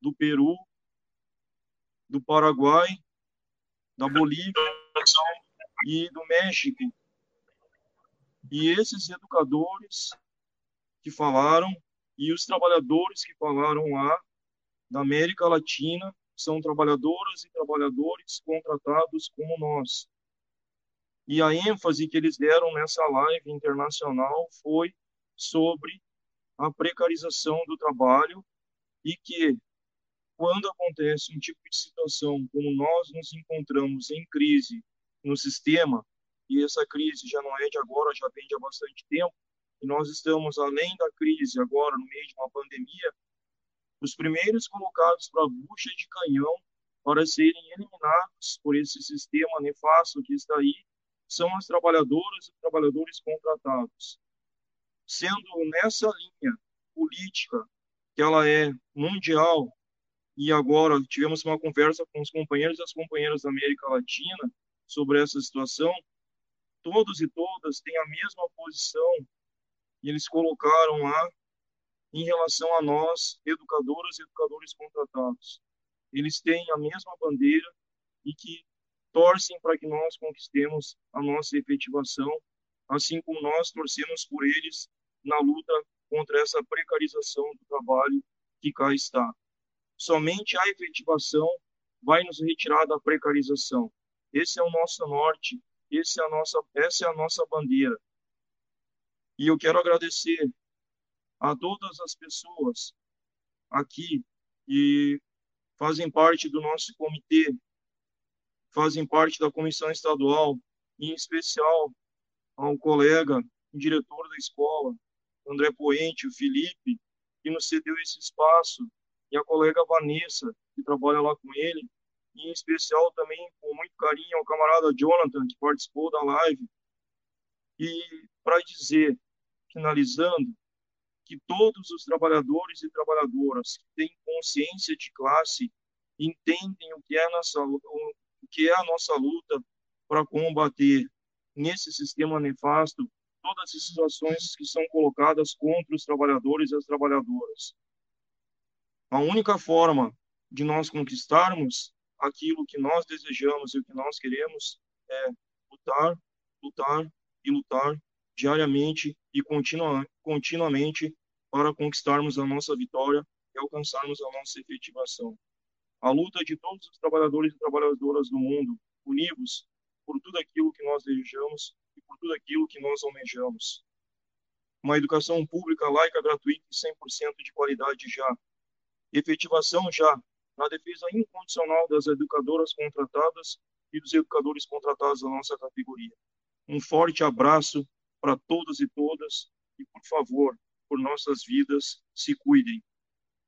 F: do Peru, do Paraguai, da Bolívia e do México. E esses educadores que falaram e os trabalhadores que falaram lá da América Latina são trabalhadoras e trabalhadores contratados como nós. E a ênfase que eles deram nessa live internacional foi sobre a precarização do trabalho e que quando acontece um tipo de situação como nós nos encontramos em crise no sistema, e essa crise já não é de agora, já vem de há bastante tempo, e nós estamos além da crise agora, no meio de uma pandemia, os primeiros colocados para a bucha de canhão para serem eliminados por esse sistema nefasto que está aí são as trabalhadoras e trabalhadores contratados. Sendo nessa linha política, que ela é mundial, e agora tivemos uma conversa com os companheiros e as companheiras da América Latina sobre essa situação, todos e todas têm a mesma posição, e eles colocaram lá em relação a nós, educadoras e educadores contratados. Eles têm a mesma bandeira e que torcem para que nós conquistemos a nossa efetivação, assim como nós torcemos por eles na luta contra essa precarização do trabalho que cá está. Somente a efetivação vai nos retirar da precarização. Esse é o nosso norte, esse é a nossa, essa é a nossa bandeira. E eu quero agradecer a todas as pessoas aqui que fazem parte do nosso comitê, fazem parte da comissão estadual, em especial ao colega, diretor da escola, André Poente, o Felipe, que nos cedeu esse espaço, e a colega Vanessa, que trabalha lá com ele, e em especial também, com muito carinho, ao camarada Jonathan, que participou da live. E para dizer, finalizando, que todos os trabalhadores e trabalhadoras que têm consciência de classe entendem o que é a nossa, o que é a nossa luta para combater nesse sistema nefasto todas as situações que são colocadas contra os trabalhadores e as trabalhadoras. A única forma de nós conquistarmos aquilo que nós desejamos e o que nós queremos é lutar, lutar e lutar diariamente e continua, continuamente para conquistarmos a nossa vitória e alcançarmos a nossa efetivação. A luta de todos os trabalhadores e trabalhadoras do mundo, unidos por tudo aquilo que nós desejamos e por tudo aquilo que nós almejamos. Uma educação pública, laica, gratuita e 100% de qualidade já. Efetivação já na defesa incondicional das educadoras contratadas e dos educadores contratados da nossa categoria. Um forte abraço para todos e todas e, por favor, por nossas vidas, se cuidem.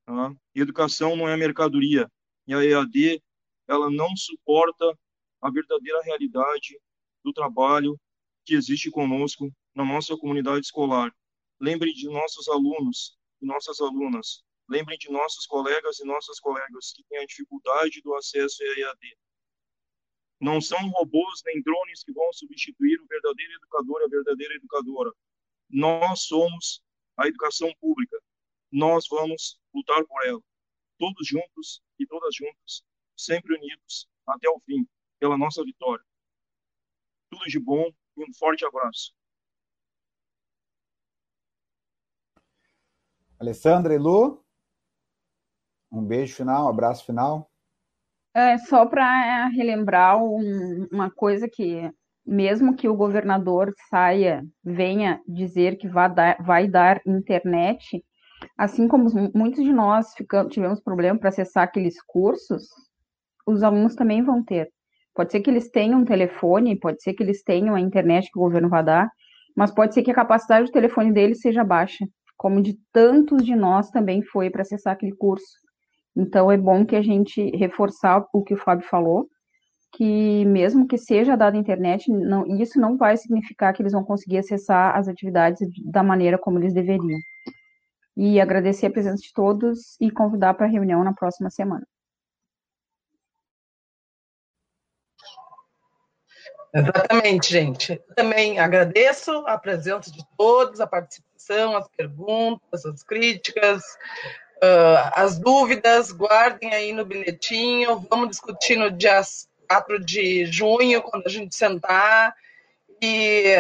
F: Tá? Educação não é mercadoria. E a EAD, ela não suporta a verdadeira realidade do trabalho que existe conosco na nossa comunidade escolar. Lembrem de nossos alunos e nossas alunas. Lembrem de nossos colegas e nossas colegas que têm a dificuldade do acesso à EAD. Não são robôs nem drones que vão substituir o verdadeiro educador e a verdadeira educadora. Nós somos a educação pública. Nós vamos lutar por ela, todos juntos e todas juntas, sempre unidos até o fim, pela nossa vitória. Tudo de bom e um forte abraço.
D: Alessandra e Lu, um beijo final, um abraço final.
C: É, só para relembrar um, uma coisa que mesmo que o governador saia, venha dizer que vai dar, vai dar internet, assim como muitos de nós ficamos, tivemos problema para acessar aqueles cursos, os alunos também vão ter. Pode ser que eles tenham um telefone, pode ser que eles tenham a internet que o governo vai dar, mas pode ser que a capacidade do telefone deles seja baixa, como de tantos de nós também foi para acessar aquele curso. Então é bom que a gente reforçar o que o Fábio falou, que mesmo que seja dada a internet, não, isso não vai significar que eles vão conseguir acessar as atividades da maneira como eles deveriam. E agradecer a presença de todos e convidar para a reunião na próxima semana.
E: Exatamente, gente. Também agradeço a presença de todos, a participação, as perguntas, as críticas, uh, as dúvidas. Guardem aí no bilhetinho. Vamos discutir no dia 4 de junho, quando a gente sentar. E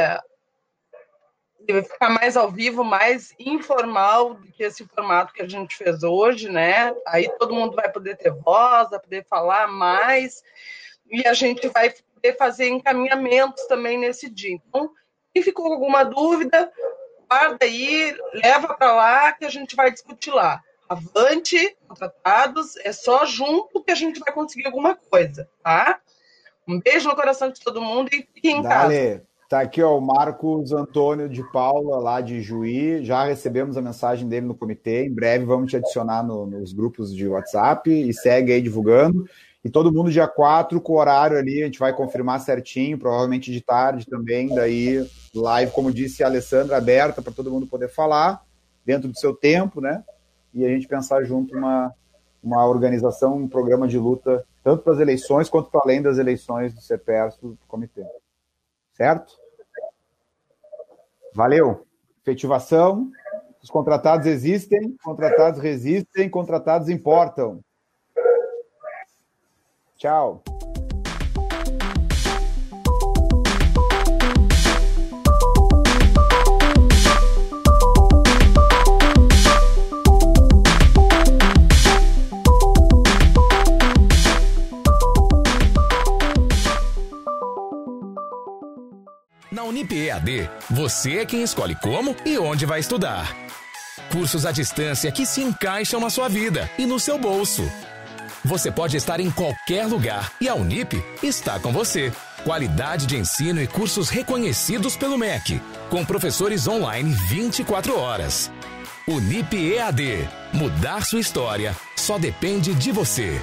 E: vai ficar mais ao vivo, mais informal do que esse formato que a gente fez hoje, né? Aí todo mundo vai poder ter voz, vai poder falar mais, e a gente vai poder fazer encaminhamentos também nesse dia. Então, quem ficou com alguma dúvida, guarda aí, leva para lá que a gente vai discutir lá. Avante, contratados, é só junto que a gente vai conseguir alguma coisa, tá? Um beijo no coração de todo mundo e fiquem em Dale. casa.
D: Tá aqui ó, o Marcos Antônio de Paula, lá de Juí. Já recebemos a mensagem dele no comitê. Em breve vamos te adicionar no, nos grupos de WhatsApp e segue aí divulgando. E todo mundo dia 4, com o horário ali, a gente vai confirmar certinho, provavelmente de tarde também. Daí, live, como disse a Alessandra, aberta para todo mundo poder falar, dentro do seu tempo, né? E a gente pensar junto uma, uma organização, um programa de luta, tanto para as eleições quanto para além das eleições do CEPERSO do comitê. Certo? Valeu. Efetivação. Os contratados existem, contratados resistem, contratados importam. Tchau.
I: EAD, você é quem escolhe como e onde vai estudar. Cursos à distância que se encaixam na sua vida e no seu bolso. Você pode estar em qualquer lugar e a Unip está com você. Qualidade de ensino e cursos reconhecidos pelo MEC, com professores online 24 horas. Unip EAD. Mudar sua história só depende de você.